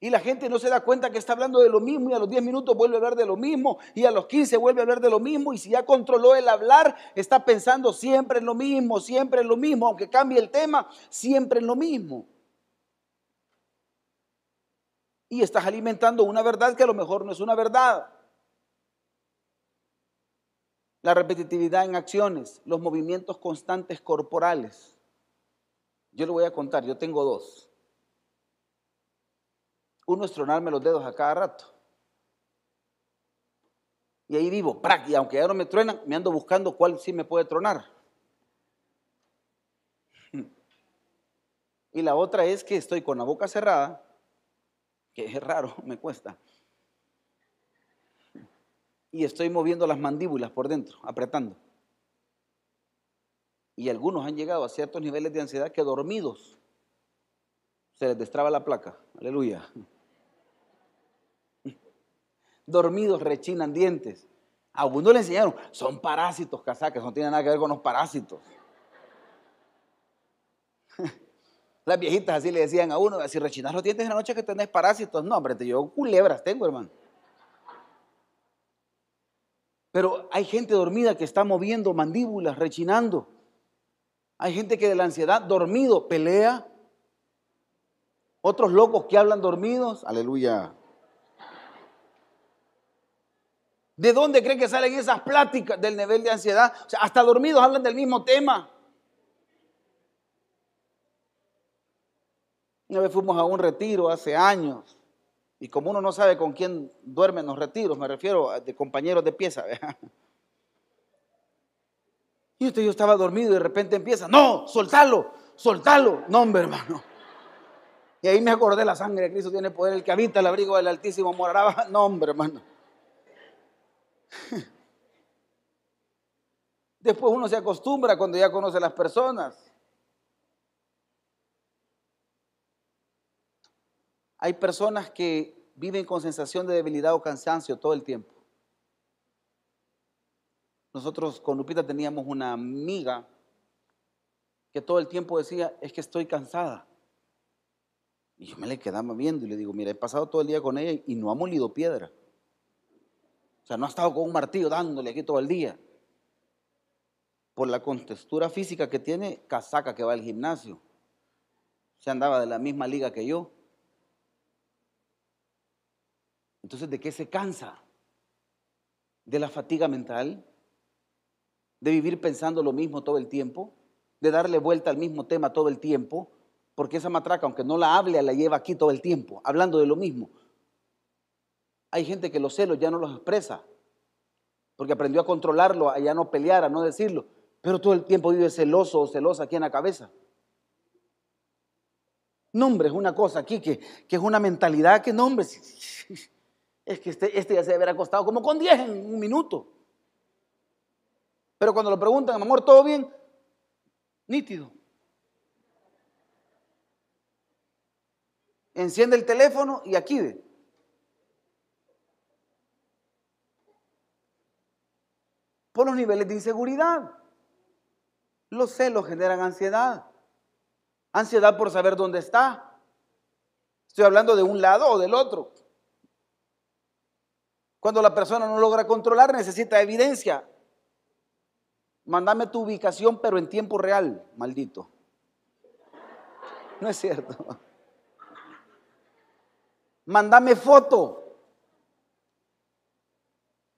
Y la gente no se da cuenta que está hablando de lo mismo y a los 10 minutos vuelve a hablar de lo mismo y a los 15 vuelve a hablar de lo mismo y si ya controló el hablar, está pensando siempre en lo mismo, siempre en lo mismo, aunque cambie el tema, siempre en lo mismo. Y estás alimentando una verdad que a lo mejor no es una verdad. La repetitividad en acciones, los movimientos constantes corporales. Yo le voy a contar, yo tengo dos. Uno es tronarme los dedos a cada rato. Y ahí vivo, y aunque ya no me truenan, me ando buscando cuál sí me puede tronar. <laughs> Y la otra es que estoy con la boca cerrada, que es raro, <laughs> me cuesta. Y estoy moviendo las mandíbulas por dentro, apretando. Y algunos han llegado a ciertos niveles de ansiedad que dormidos se les destraba la placa. Aleluya dormidos rechinan dientes. A uno le enseñaron, son parásitos casacas, no tiene nada que ver con los parásitos. <laughs> Las viejitas así le decían a uno, si rechinas los dientes en la noche que tenés parásitos. No, hombre, yo culebras tengo, hermano. Pero hay gente dormida que está moviendo mandíbulas, rechinando. Hay gente que de la ansiedad, dormido, pelea. Otros locos que hablan dormidos. Aleluya. ¿De dónde creen que salen esas pláticas del nivel de ansiedad? O sea, hasta dormidos hablan del mismo tema. Una vez fuimos a un retiro hace años y como uno no sabe con quién duerme en los retiros, me refiero a de compañeros de pieza. Y usted yo estaba dormido y de repente empieza, no, soltalo, soltalo. No, hombre, hermano. Y ahí me acordé, la sangre Cristo tiene poder, el que habita el abrigo del Altísimo morará. <laughs> No, hombre, hermano. <laughs> Después uno se acostumbra cuando ya conoce a las personas. Hay personas que viven con sensación de debilidad o cansancio todo el tiempo. Nosotros con Lupita teníamos una amiga que todo el tiempo decía, es que estoy cansada. Y yo me le quedaba viendo y le digo, mira, he pasado todo el día con ella y no ha molido piedra. O sea, no ha estado con un martillo dándole aquí todo el día. Por la contextura física que tiene, casaca que va al gimnasio. Se andaba de la misma liga que yo. Entonces, ¿de qué se cansa? ¿De la fatiga mental? ¿De vivir pensando lo mismo todo el tiempo? ¿De darle vuelta al mismo tema todo el tiempo? Porque esa matraca, aunque no la hable, la lleva aquí todo el tiempo, hablando de lo mismo. Hay gente que los celos ya no los expresa, porque aprendió a controlarlo, a ya no pelear, a no decirlo, pero todo el tiempo vive celoso o celosa aquí en la cabeza. Nombre es una cosa aquí que, es una mentalidad que nombre. <laughs> Es que este, este ya se debe haber acostado como con 10 en un minuto. Pero cuando lo preguntan, amor, ¿todo bien? Nítido. Enciende el teléfono y aquí ve. por los niveles de inseguridad. Los celos generan ansiedad. Ansiedad por saber dónde está. Estoy hablando de un lado o del otro. Cuando la persona no logra controlar, necesita evidencia. Mándame tu ubicación, pero en tiempo real, maldito. No es cierto. Mándame foto.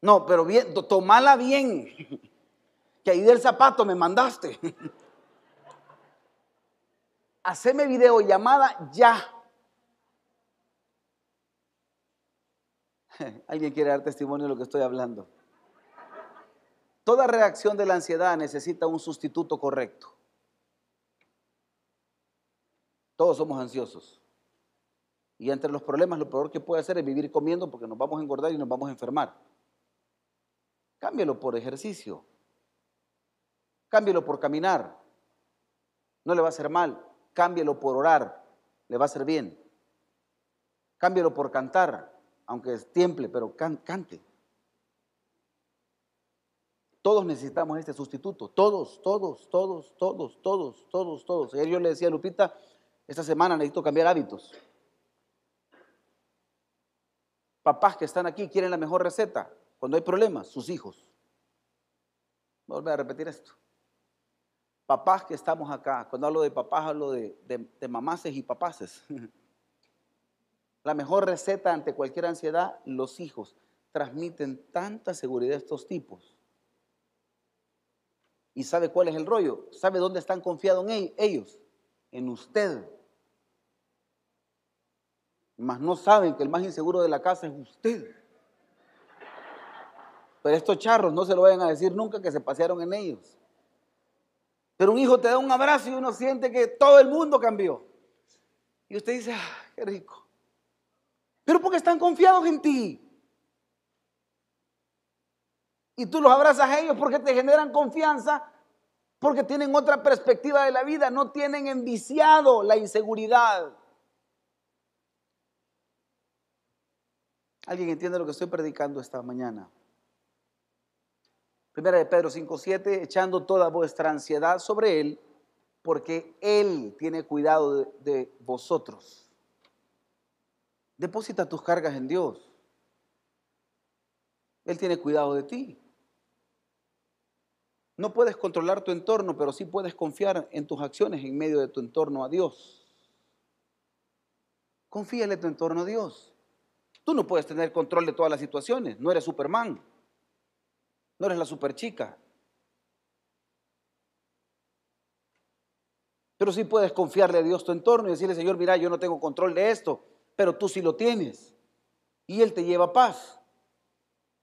No, pero bien, tomala bien. Que ahí del zapato me mandaste. <laughs> Haceme videollamada ya. <laughs> ¿Alguien quiere dar testimonio de lo que estoy hablando? Toda reacción de la ansiedad necesita un sustituto correcto. Todos somos ansiosos. Y entre los problemas lo peor que puede hacer es vivir comiendo porque nos vamos a engordar y nos vamos a enfermar. Cámbialo por ejercicio. Cámbialo por caminar. No le va a hacer mal. Cámbialo por orar. Le va a hacer bien. Cámbialo por cantar, aunque es tiemple, pero cante. Todos necesitamos este sustituto. Todos, todos, todos, todos, todos, todos, todos. Ayer yo le decía a Lupita, esta semana necesito cambiar hábitos. Papás que están aquí quieren la mejor receta. Cuando hay problemas, sus hijos. Voy a repetir esto. Papás que estamos acá. Cuando hablo de papás, hablo de, de, mamaces y papaces. <laughs> La mejor receta ante cualquier ansiedad, los hijos transmiten tanta seguridad a estos tipos. ¿Y sabe cuál es el rollo? ¿Sabe dónde están confiados en ellos? En usted. Mas no saben que el más inseguro de la casa es usted. Pero estos charros no se lo vayan a decir nunca que se pasearon en ellos. Pero un hijo te da un abrazo y uno siente que todo el mundo cambió. Y usted dice, ah, qué rico. Pero porque están confiados en ti. Y tú los abrazas a ellos porque te generan confianza, porque tienen otra perspectiva de la vida, no tienen enviciado la inseguridad. ¿Alguien entiende lo que estoy predicando esta mañana? Primera de Pedro 5.7, echando toda vuestra ansiedad sobre Él, porque Él tiene cuidado de, de vosotros. Deposita tus cargas en Dios. Él tiene cuidado de ti. No puedes controlar tu entorno, pero sí puedes confiar en tus acciones en medio de tu entorno a Dios. Confíale tu entorno a Dios. Tú no puedes tener control de todas las situaciones, no eres Superman, no eres la superchica. Pero sí puedes confiarle a Dios tu entorno y decirle, Señor, mira, yo no tengo control de esto, pero tú sí lo tienes. Y Él te lleva paz.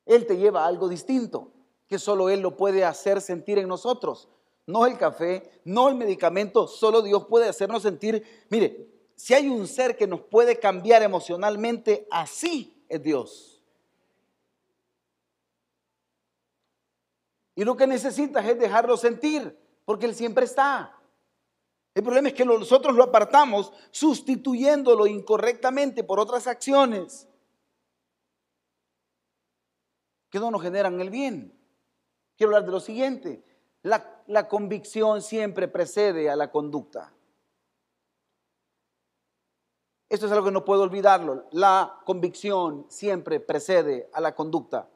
Él te lleva algo distinto, que solo Él lo puede hacer sentir en nosotros. No el café, no el medicamento, solo Dios puede hacernos sentir, mire, si hay un ser que nos puede cambiar emocionalmente, así es Dios. Y lo que necesitas es dejarlo sentir, porque Él siempre está. El problema es que nosotros lo apartamos sustituyéndolo incorrectamente por otras acciones que no nos generan el bien. Quiero hablar de lo siguiente. La, la convicción siempre precede a la conducta. Esto es algo que no puedo olvidarlo. La convicción siempre precede a la conducta.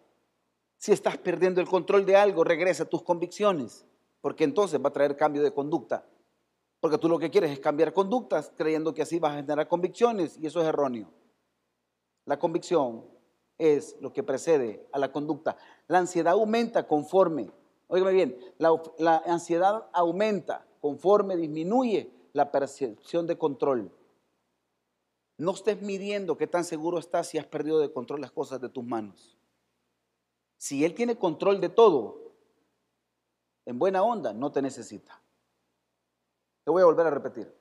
Si estás perdiendo el control de algo, regresa a tus convicciones, porque entonces va a traer cambio de conducta. Porque tú lo que quieres es cambiar conductas creyendo que así vas a generar convicciones y eso es erróneo. La convicción es lo que precede a la conducta. La ansiedad aumenta conforme, óigame bien, la, la ansiedad aumenta conforme disminuye la percepción de control. No estés midiendo qué tan seguro estás si has perdido de control las cosas de tus manos. Si Él tiene control de todo, en buena onda, no te necesita. Te voy a volver a repetir.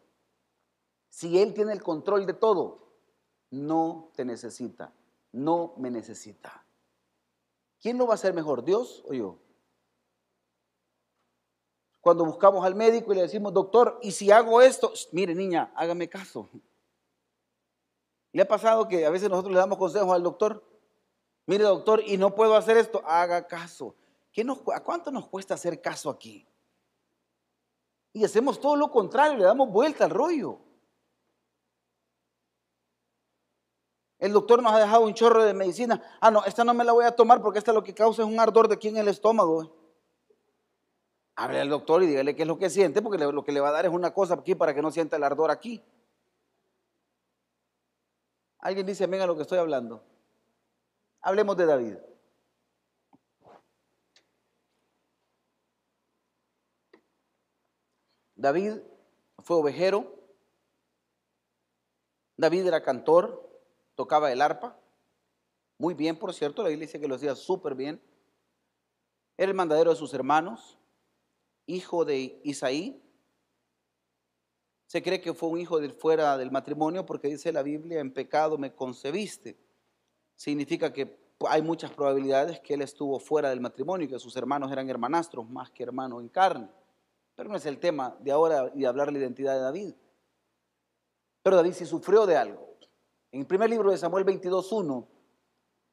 Si Él tiene el control de todo, no te necesita. No me necesita. ¿Quién lo va a hacer mejor, Dios o yo? Cuando buscamos al médico y le decimos, doctor, ¿y si hago esto? Mire, niña, hágame caso. ¿Le ha pasado que a veces nosotros le damos consejos al doctor? Mire, doctor, y no puedo hacer esto, haga caso. ¿Qué nos, ¿A cuánto nos cuesta hacer caso aquí? Y hacemos todo lo contrario, le damos vuelta al rollo. El doctor nos ha dejado un chorro de medicina. Ah, no, esta no me la voy a tomar porque esta lo que causa es un ardor de aquí en el estómago. Hable al doctor y dígale qué es lo que siente, porque lo que le va a dar es una cosa aquí para que no sienta el ardor aquí. ¿Alguien dice amén a lo que estoy hablando? Hablemos de David. David fue ovejero. David era cantor, tocaba el arpa. Muy bien, por cierto, la dice que lo hacía súper bien. Era el mandadero de sus hermanos, hijo de Isaí, se cree que fue un hijo fuera del matrimonio porque dice la Biblia, en pecado me concebiste. Significa que hay muchas probabilidades que él estuvo fuera del matrimonio y que sus hermanos eran hermanastros más que hermanos en carne. Pero no es el tema de ahora y hablar la identidad de David. Pero David sí sufrió de algo. En el primer libro de Samuel 22.1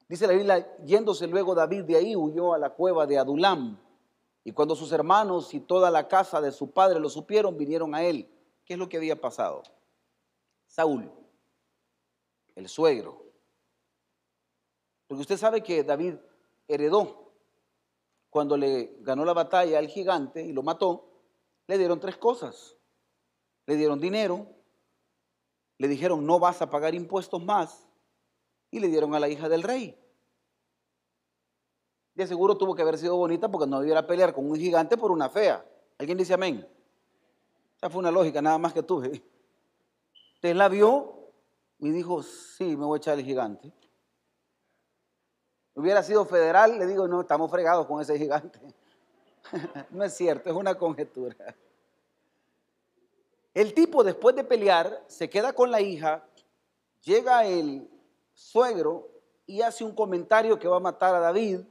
dice la Biblia, yéndose luego David de ahí, huyó a la cueva de Adulam. Y cuando sus hermanos y toda la casa de su padre lo supieron, vinieron a él. ¿Qué es lo que había pasado? Saúl, el suegro, Porque usted sabe que David heredó cuando le ganó la batalla al gigante y lo mató, le dieron tres cosas. Le dieron dinero, le dijeron no vas a pagar impuestos más y le dieron a la hija del rey. De seguro tuvo que haber sido bonita porque no debiera pelear con un gigante por una fea. ¿Alguien dice amén? Esa fue una lógica nada más que tuve. Usted la vio y dijo, sí, me voy a echar el gigante. Hubiera sido federal, le digo, no, estamos fregados con ese gigante. <laughs> no es cierto, es una conjetura. El tipo después de pelear se queda con la hija, llega el suegro y hace un comentario que va a matar a David.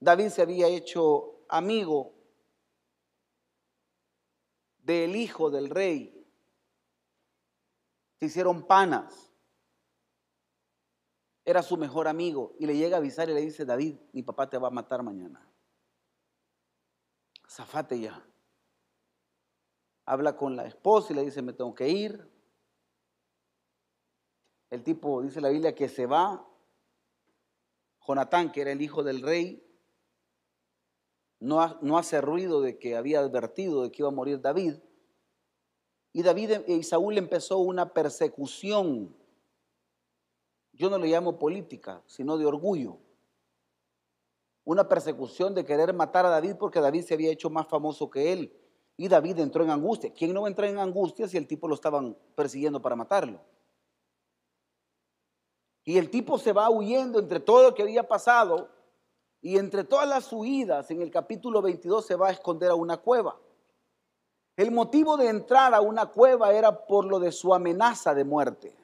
David se había hecho amigo del hijo del rey. Se hicieron panas. Era su mejor amigo y le llega a avisar y le dice, David, mi papá te va a matar mañana. Zafate ya. Habla con la esposa y le dice, me tengo que ir. El tipo, dice la Biblia, que se va. Jonatán, que era el hijo del rey, no, hace ruido de que había advertido de que iba a morir David. Y David y Saúl empezó una persecución. Yo no le llamo política, sino de orgullo. Una persecución de querer matar a David porque David se había hecho más famoso que él. Y David entró en angustia. ¿Quién no entró en angustia si el tipo lo estaban persiguiendo para matarlo? Y el tipo se va huyendo entre todo lo que había pasado y entre todas las huidas, en el capítulo 22 se va a esconder a una cueva. El motivo de entrar a una cueva era por lo de su amenaza de muerte.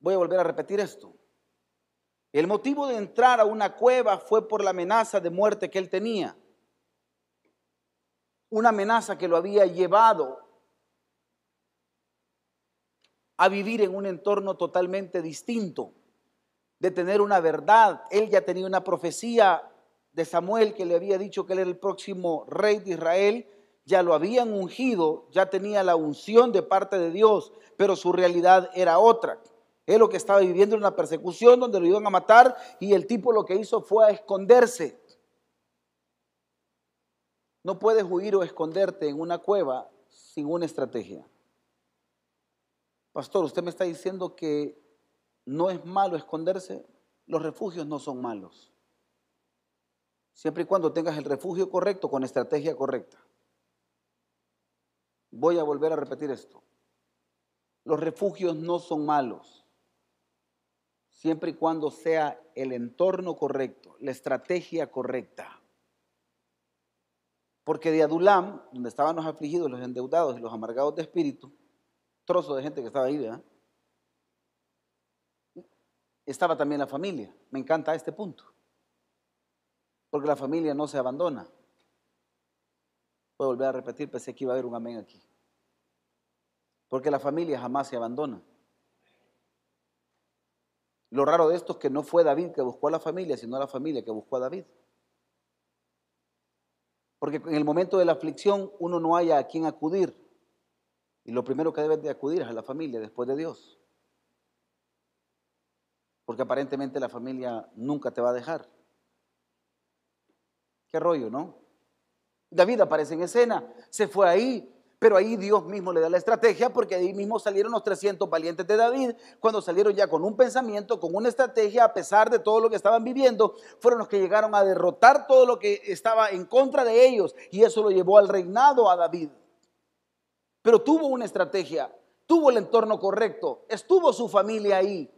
Voy a volver a repetir esto. El motivo de entrar a una cueva fue por la amenaza de muerte que él tenía. Una amenaza que lo había llevado a vivir en un entorno totalmente distinto, de tener una verdad. Él ya tenía una profecía de Samuel que le había dicho que él era el próximo rey de Israel, ya lo habían ungido, ya tenía la unción de parte de Dios, pero su realidad era otra. Él lo que estaba viviendo era una persecución donde lo iban a matar y el tipo lo que hizo fue a esconderse. No puedes huir o esconderte en una cueva sin una estrategia. Pastor, usted me está diciendo que no es malo esconderse. Los refugios no son malos. Siempre y cuando tengas el refugio correcto con estrategia correcta. Voy a volver a repetir esto. Los refugios no son malos. Siempre y cuando sea el entorno correcto, la estrategia correcta. Porque de Adulam, donde estaban los afligidos, los endeudados y los amargados de espíritu, trozo de gente que estaba ahí, ¿verdad? Estaba también la familia. Me encanta este punto. Porque la familia no se abandona. Puedo volver a repetir, pensé que iba a haber un amén aquí. Porque la familia jamás se abandona. Lo raro de esto es que no fue David que buscó a la familia, sino la familia que buscó a David. Porque en el momento de la aflicción uno no haya a quien acudir. Y lo primero que debes de acudir es a la familia después de Dios. Porque aparentemente la familia nunca te va a dejar. Qué rollo, ¿no? David aparece en escena, se fue ahí, pero ahí Dios mismo le da la estrategia porque ahí mismo salieron los 300 valientes de David, cuando salieron ya con un pensamiento, con una estrategia, a pesar de todo lo que estaban viviendo, fueron los que llegaron a derrotar todo lo que estaba en contra de ellos y eso lo llevó al reinado a David. Pero tuvo una estrategia, tuvo el entorno correcto, estuvo su familia ahí.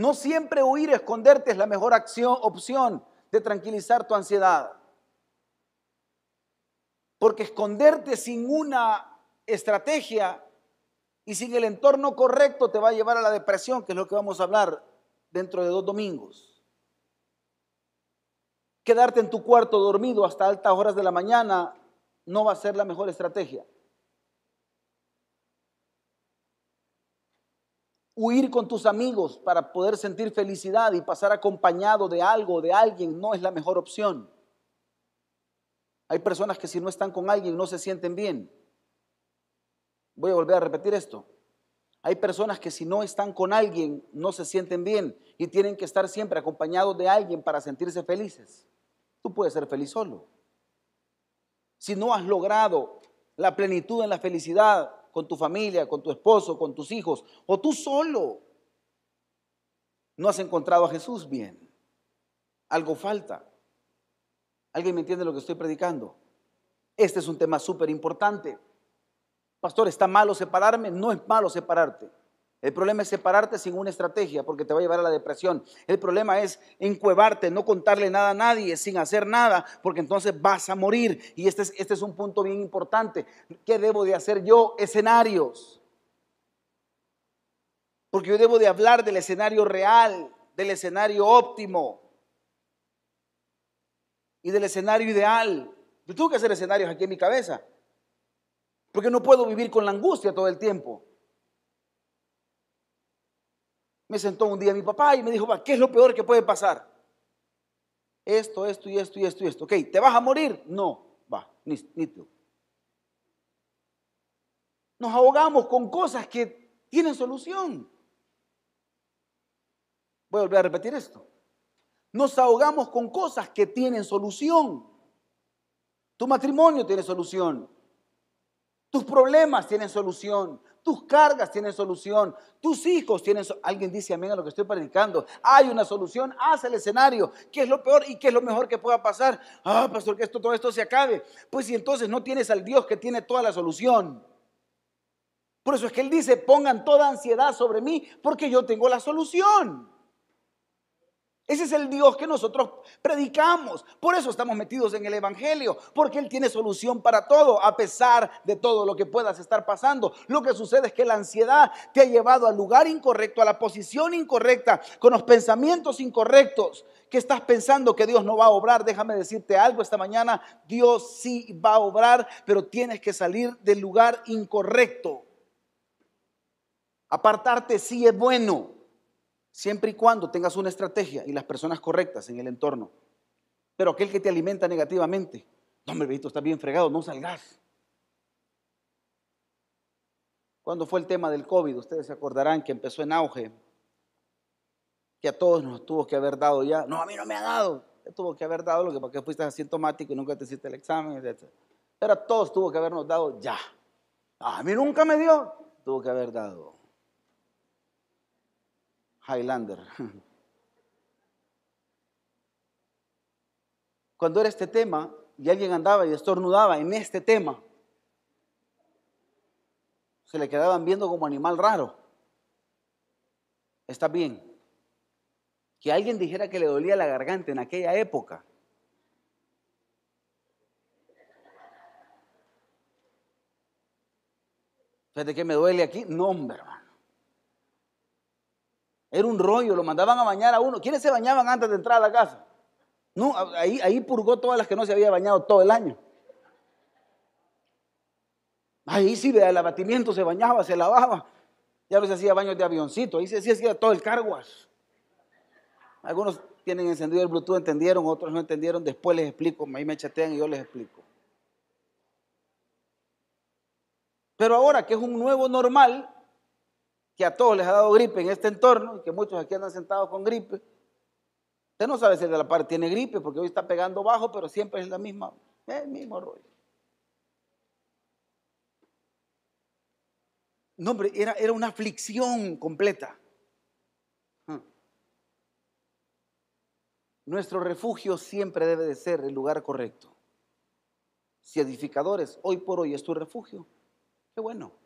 No siempre huir, esconderte es la mejor acción, opción de tranquilizar tu ansiedad. Porque esconderte sin una estrategia y sin el entorno correcto te va a llevar a la depresión, que es lo que vamos a hablar dentro de dos domingos. Quedarte en tu cuarto dormido hasta altas horas de la mañana no va a ser la mejor estrategia. Huir con tus amigos para poder sentir felicidad y pasar acompañado de algo, de alguien, no es la mejor opción. Hay personas que si no están con alguien no se sienten bien. Voy a volver a repetir esto. Hay personas que si no están con alguien no se sienten bien y tienen que estar siempre acompañados de alguien para sentirse felices. Tú puedes ser feliz solo. Si no has logrado la plenitud en la felicidad con tu familia, con tu esposo, con tus hijos, o tú solo, no has encontrado a Jesús bien. Algo falta. ¿Alguien me entiende lo que estoy predicando? Este es un tema súper importante. Pastor, ¿está malo separarme? No es malo separarte. El problema es separarte sin una estrategia porque te va a llevar a la depresión. El problema es encuevarte, no contarle nada a nadie, sin hacer nada, porque entonces vas a morir. Y este es, este es un punto bien importante. ¿Qué debo de hacer yo? Escenarios. Porque yo debo de hablar del escenario real, del escenario óptimo y del escenario ideal. Yo tengo que hacer escenarios aquí en mi cabeza. Porque no puedo vivir con la angustia todo el tiempo. Me sentó un día mi papá y me dijo, ¿qué es lo peor que puede pasar? Esto, esto y esto y esto y esto. Ok, ¿te vas a morir? No, va, ni, ni tú. Nos ahogamos con cosas que tienen solución. Voy a volver a repetir esto. Nos ahogamos con cosas que tienen solución. Tu matrimonio tiene solución. Tus problemas tienen solución. Tus cargas tienen solución. Tus hijos tienen solución. Alguien dice amén a lo que estoy predicando. Hay una solución. Haz el escenario. ¿Qué es lo peor y qué es lo mejor que pueda pasar? Ah, pastor, que esto, todo esto se acabe. Pues si entonces no tienes al Dios que tiene toda la solución. Por eso es que Él dice, pongan toda ansiedad sobre mí porque yo tengo la solución. Ese es el Dios que nosotros predicamos. Por eso estamos metidos en el Evangelio, porque Él tiene solución para todo, a pesar de todo lo que puedas estar pasando. Lo que sucede es que la ansiedad te ha llevado al lugar incorrecto, a la posición incorrecta, con los pensamientos incorrectos. Que estás pensando que Dios no va a obrar. Déjame decirte algo esta mañana. Dios sí va a obrar, pero tienes que salir del lugar incorrecto. Apartarte sí es bueno siempre y cuando tengas una estrategia y las personas correctas en el entorno. Pero aquel que te alimenta negativamente, no, hombre, visto, estás bien fregado, no salgas. Cuando fue el tema del COVID, ustedes se acordarán que empezó en auge, que a todos nos tuvo que haber dado ya. No, a mí no me ha dado. Te tuvo que haber dado lo que porque fuiste asintomático y nunca te hiciste el examen, etc. Pero a todos tuvo que habernos dado ya. A mí nunca me dio. Tuvo que haber dado. Highlander. <laughs> Cuando era este tema y alguien andaba y estornudaba en este tema, se le quedaban viendo como animal raro. Está bien. Que alguien dijera que le dolía la garganta en aquella época. Fíjate que me duele aquí. No, hombre, hermano. Era un rollo, lo mandaban a bañar a uno. ¿Quiénes se bañaban antes de entrar a la casa? No, ahí, purgó todas las que no se había bañado todo el año. Ahí sí, el abatimiento se bañaba, se lavaba. Ya no se hacía baños de avioncito, ahí se hacía todo el carguas. Algunos tienen encendido el Bluetooth, entendieron, otros no entendieron. Después les explico, ahí me chatean y yo les explico. Pero ahora que es un nuevo normal, que a todos les ha dado gripe en este entorno y que muchos aquí andan sentados con gripe. Usted no sabe si el de la par tiene gripe porque hoy está pegando bajo, pero siempre es la misma, el mismo rollo. No, hombre, era, era una aflicción completa. Hmm. Nuestro refugio siempre debe de ser el lugar correcto. Si edificadores, hoy por hoy es tu refugio, qué bueno.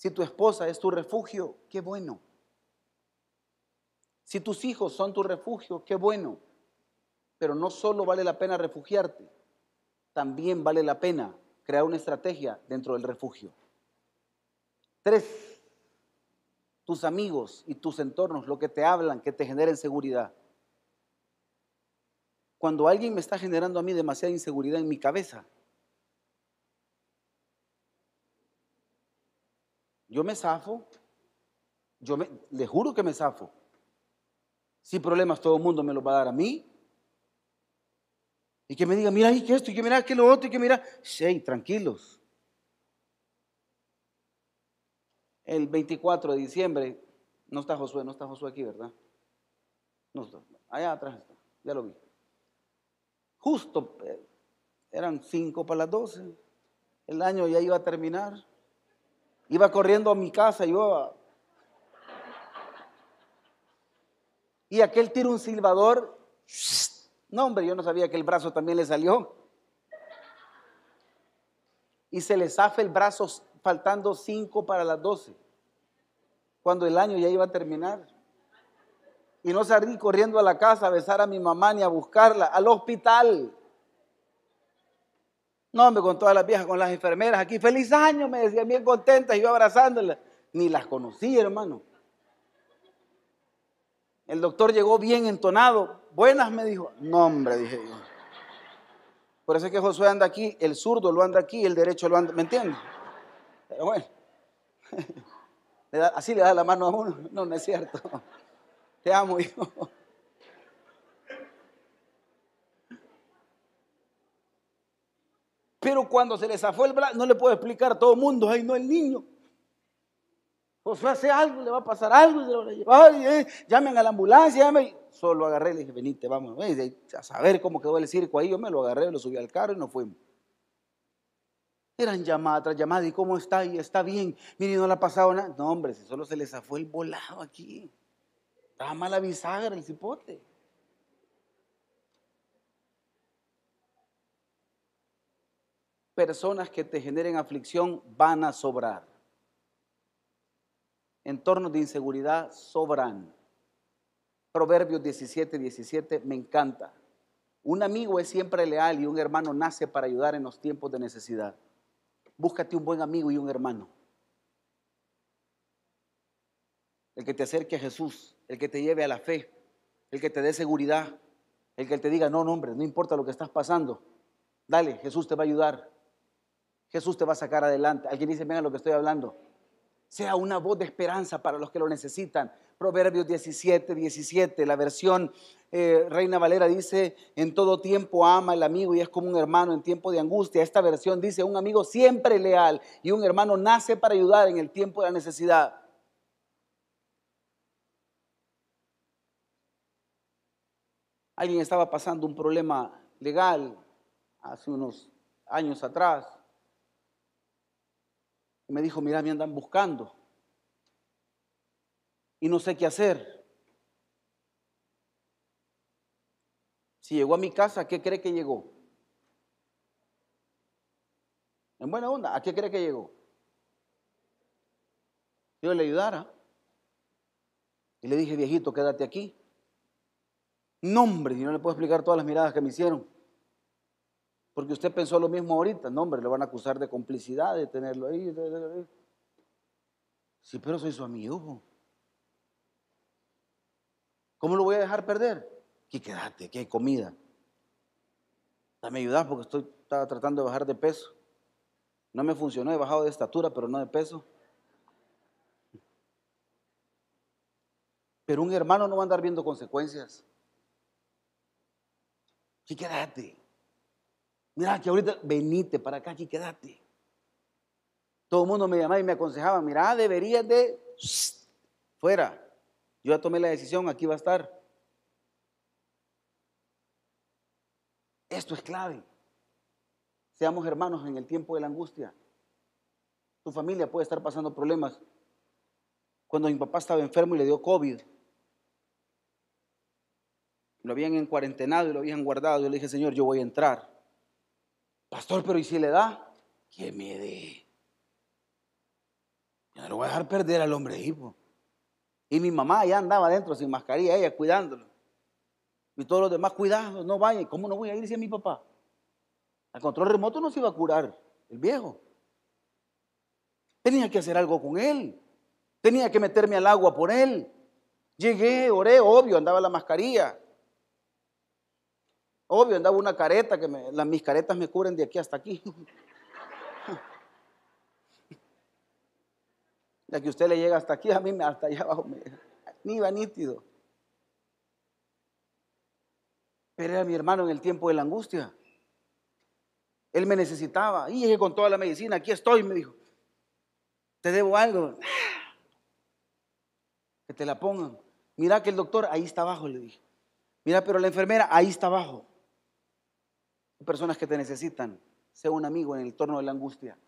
Si tu esposa es tu refugio, qué bueno. Si tus hijos son tu refugio, qué bueno. Pero no solo vale la pena refugiarte, también vale la pena crear una estrategia dentro del refugio. Tres, tus amigos y tus entornos, lo que te hablan, que te generen seguridad. Cuando alguien me está generando a mí demasiada inseguridad en mi cabeza, Yo me zafo, yo me, le juro que me zafo. Si problemas todo el mundo me los va a dar a mí. Y que me diga, mira, y que esto, y que mira, que lo otro, y que mira, sí, tranquilos. el 24 de diciembre, no está Josué, no está Josué aquí, ¿verdad? No está, allá atrás está, ya lo vi. Justo, eh, eran cinco para las 12, el año ya iba a terminar. Iba corriendo a mi casa, yo Y aquel tira un silbador. No, hombre, yo no sabía que el brazo también le salió. Y se le zafa el brazo faltando cinco para las doce. Cuando el año ya iba a terminar. Y no salí corriendo a la casa a besar a mi mamá ni a buscarla, al hospital. No, hombre, con todas las viejas, con las enfermeras aquí. Feliz año, me decían bien contentas, y yo abrazándolas. Ni las conocí, hermano. El doctor llegó bien entonado. Buenas, me dijo. No, hombre, dije yo. Por eso es que Josué anda aquí, el zurdo lo anda aquí, el derecho lo anda, ¿me entiendes? Pero bueno, <laughs> así le da la mano a uno. No, no es cierto. Te amo, hijo. Pero cuando se le zafó el brazo, no le puedo explicar a todo el mundo, ay, no, el niño. Josué hace algo, le va a pasar algo, Ay, eh, llamen a la ambulancia, llamen. Solo agarré le dije, venite, vamos, a saber cómo quedó el circo ahí. Yo me lo agarré, lo subí al carro y nos fuimos. Eran llamadas tras llamadas, ¿y cómo está? Y está bien. Mire, no le ha pasado nada. No, hombre, si solo se le zafó el volado aquí. Estaba mala bisagra el cipote. Personas que te generen aflicción van a sobrar entornos de inseguridad sobran. Proverbios 17, 17 me encanta. Un amigo es siempre leal y un hermano nace para ayudar en los tiempos de necesidad. Búscate un buen amigo y un hermano. El que te acerque a Jesús, el que te lleve a la fe, el que te dé seguridad, el que te diga, no, no, hombre, no importa lo que estás pasando. Dale, Jesús te va a ayudar. Jesús te va a sacar adelante. Alguien dice, venga lo que estoy hablando sea una voz de esperanza para los que lo necesitan. Proverbios 17, 17, la versión eh, Reina Valera dice, en todo tiempo ama al amigo y es como un hermano en tiempo de angustia. Esta versión dice, un amigo siempre leal y un hermano nace para ayudar en el tiempo de la necesidad. Alguien estaba pasando un problema legal hace unos años atrás y me dijo, mira, me andan buscando. Y no sé qué hacer. Si llegó a mi casa, ¿a qué cree que llegó? En buena onda, ¿a qué cree que llegó? Yo le ayudara. Y le dije, viejito, quédate aquí. No, hombre, y no le puedo explicar todas las miradas que me hicieron. Porque usted pensó lo mismo ahorita. No, hombre, le van a acusar de complicidad, de tenerlo ahí. Sí, pero soy su amigo. ¿Cómo lo voy a dejar perder? Aquí quédate, aquí hay comida. Dame ayuda porque estoy estaba tratando de bajar de peso. No me funcionó, he bajado de estatura, pero no de peso. Pero un hermano no va a andar viendo consecuencias. Aquí quédate. Mira, que ahorita venite para acá, aquí quédate. Todo el mundo me llamaba y me aconsejaba, mira, deberías de... fuera. Yo ya tomé la decisión, aquí va a estar. Esto es clave. Seamos hermanos en el tiempo de la angustia. Tu familia puede estar pasando problemas. Cuando mi papá estaba enfermo y le dio COVID, lo habían en cuarentenado y lo habían guardado. Yo le dije, Señor, yo voy a entrar. Pastor, pero ¿y si le da? Que me dé. Yo no lo voy a dejar perder al hombre hijo. Y mi mamá ya andaba adentro sin mascarilla, ella cuidándolo. Y todos los demás, cuidado, no vayan. ¿Cómo no voy a ir si mi papá? Al control remoto no se iba a curar el viejo. Tenía que hacer algo con él. Tenía que meterme al agua por él. Llegué, oré, obvio, andaba la mascarilla. Obvio, andaba una careta que las, mis caretas me cubren de aquí hasta aquí. <laughs> Ya que usted le llega hasta aquí, a mí hasta allá abajo, me, ni iba nítido. Pero era mi hermano en el tiempo de la angustia. Él me necesitaba. Y llegué con toda la medicina, aquí estoy, me dijo. Te debo algo. Que te la pongan. Mira que el doctor ahí está abajo, le dije. Mira, pero la enfermera ahí está abajo. Personas que te necesitan. Sea un amigo en el torno de la angustia.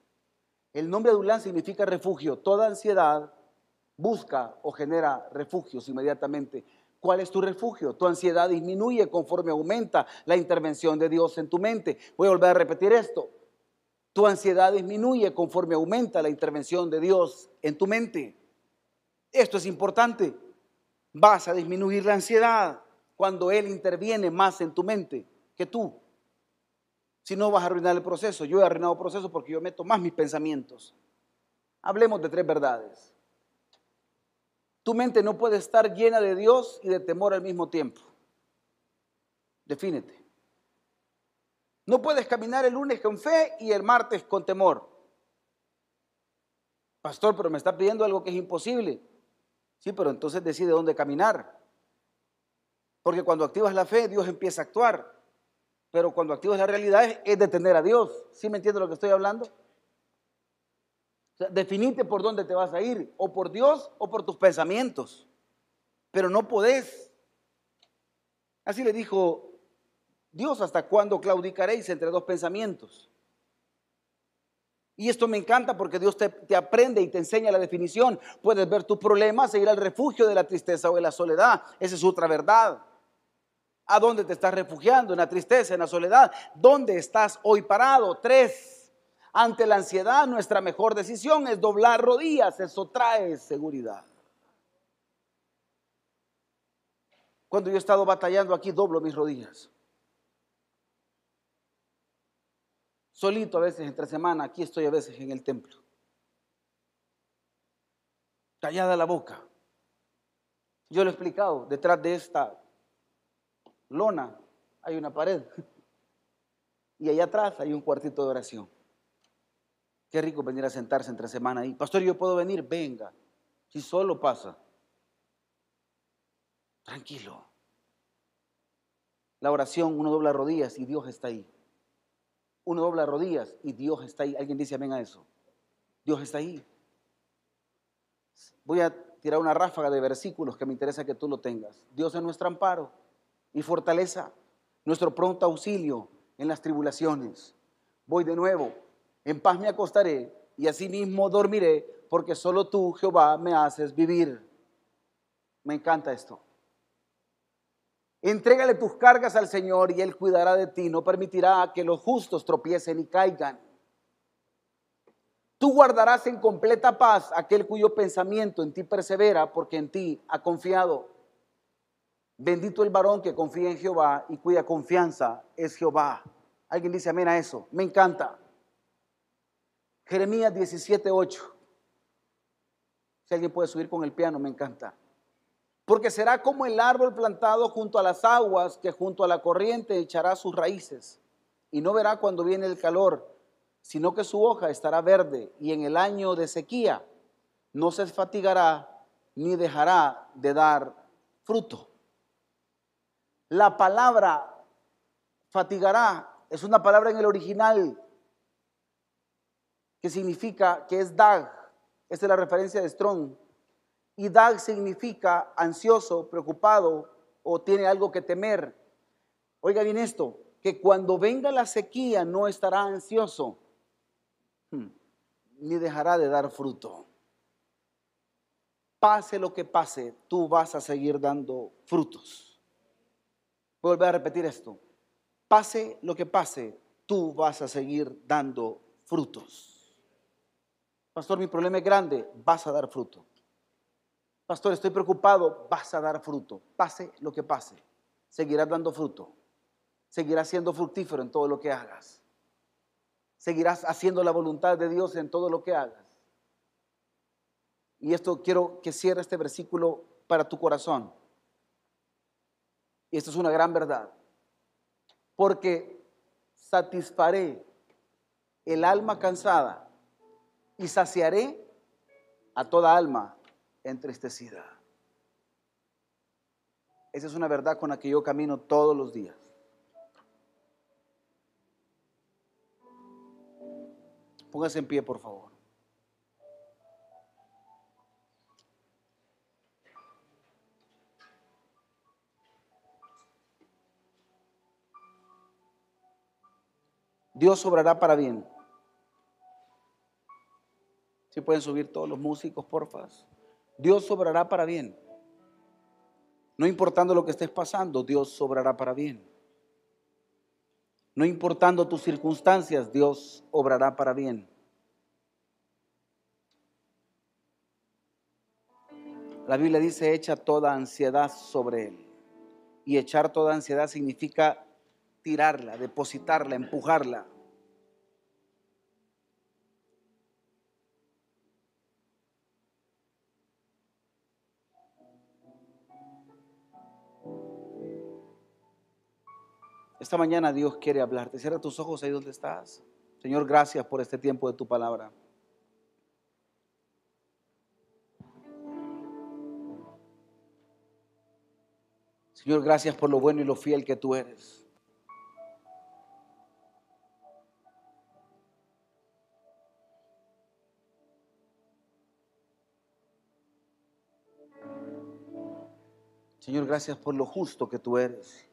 El nombre Adulán significa refugio. Toda ansiedad busca o genera refugios inmediatamente. ¿Cuál es tu refugio? Tu ansiedad disminuye conforme aumenta la intervención de Dios en tu mente. Voy a volver a repetir esto. Tu ansiedad disminuye conforme aumenta la intervención de Dios en tu mente. Esto es importante. Vas a disminuir la ansiedad cuando Él interviene más en tu mente que tú. Si no, vas a arruinar el proceso. Yo he arruinado el proceso porque yo meto más mis pensamientos. Hablemos de tres verdades. Tu mente no puede estar llena de Dios y de temor al mismo tiempo. Defínete. No puedes caminar el lunes con fe y el martes con temor. Pastor, pero me está pidiendo algo que es imposible. Sí, pero entonces decide dónde caminar. Porque cuando activas la fe, Dios empieza a actuar. Pero cuando activas la realidad es, detener a Dios. ¿Sí me entiendes lo que estoy hablando? definite por dónde te vas a ir, o por Dios o por tus pensamientos. Pero no podés. Así le dijo Dios, ¿hasta cuándo claudicaréis entre dos pensamientos? Y esto me encanta porque Dios te, te, aprende y te enseña la definición. Puedes ver tu problema, seguir al refugio de la tristeza o de la soledad. Esa es otra verdad. ¿A dónde te estás refugiando? En la tristeza, en la soledad. ¿Dónde estás hoy parado? Tres. Ante la ansiedad, nuestra mejor decisión es doblar rodillas. Eso trae seguridad. Cuando yo he estado batallando aquí, doblo mis rodillas. Solito a veces entre semana, aquí estoy a veces en el templo. Callada la boca. Yo lo he explicado, detrás de esta lona hay una pared. Y allá atrás hay un cuartito de oración. Qué rico venir a sentarse entre semana ahí. Pastor, yo puedo venir, venga. Si solo pasa. Tranquilo. La oración, uno dobla rodillas y Dios está ahí. Uno dobla rodillas y Dios está ahí. Alguien dice amén a eso. Dios está ahí. Voy a tirar una ráfaga de versículos que me interesa que tú lo tengas. Dios es nuestro amparo y fortaleza, nuestro pronto auxilio en las tribulaciones. Voy de nuevo. En paz me acostaré y asimismo dormiré, porque solo tú, Jehová, me haces vivir. Me encanta esto. Entrégale tus cargas al Señor y Él cuidará de ti. No permitirá que los justos tropiecen y caigan. Tú guardarás en completa paz aquel cuyo pensamiento en ti persevera, porque en ti ha confiado. Bendito el varón que confía en Jehová y cuya confianza es Jehová. Alguien dice amén a eso. Me encanta. Jeremías 17:8. Si alguien puede subir con el piano, me encanta. Porque será como el árbol plantado junto a las aguas que junto a la corriente echará sus raíces y no verá cuando viene el calor, sino que su hoja estará verde y en el año de sequía no se fatigará ni dejará de dar fruto. La palabra fatigará es una palabra en el original que significa, que es Dag, esta es la referencia de Strong, y Dag significa ansioso, preocupado o tiene algo que temer. Oiga bien esto, que cuando venga la sequía no estará ansioso, hmm, ni dejará de dar fruto. Pase lo que pase, tú vas a seguir dando frutos. Voy a volver a repetir esto. Pase lo que pase, tú vas a seguir dando frutos. Pastor, mi problema es grande, vas a dar fruto. Pastor, estoy preocupado, vas a dar fruto. Pase lo que pase, seguirás dando fruto. Seguirás siendo fructífero en todo lo que hagas. Seguirás haciendo la voluntad de Dios en todo lo que hagas. Y esto quiero que cierre este versículo para tu corazón. Y esto es una gran verdad. Porque satisfaré el alma cansada y saciaré a toda alma entristecida. Esa es una verdad con la que yo camino todos los días. Póngase en pie, por favor. Dios obrará para bien. Si pueden subir todos los músicos, porfa. Dios obrará para bien. No importando lo que estés pasando, Dios obrará para bien. No importando tus circunstancias, Dios obrará para bien. La Biblia dice, echa toda ansiedad sobre Él. Y echar toda ansiedad significa tirarla, depositarla, empujarla. Esta mañana Dios quiere hablarte. Cierra tus ojos ahí donde estás. Señor, gracias por este tiempo de tu palabra. Señor, gracias por lo bueno y lo fiel que tú eres. Señor, gracias por lo justo que tú eres.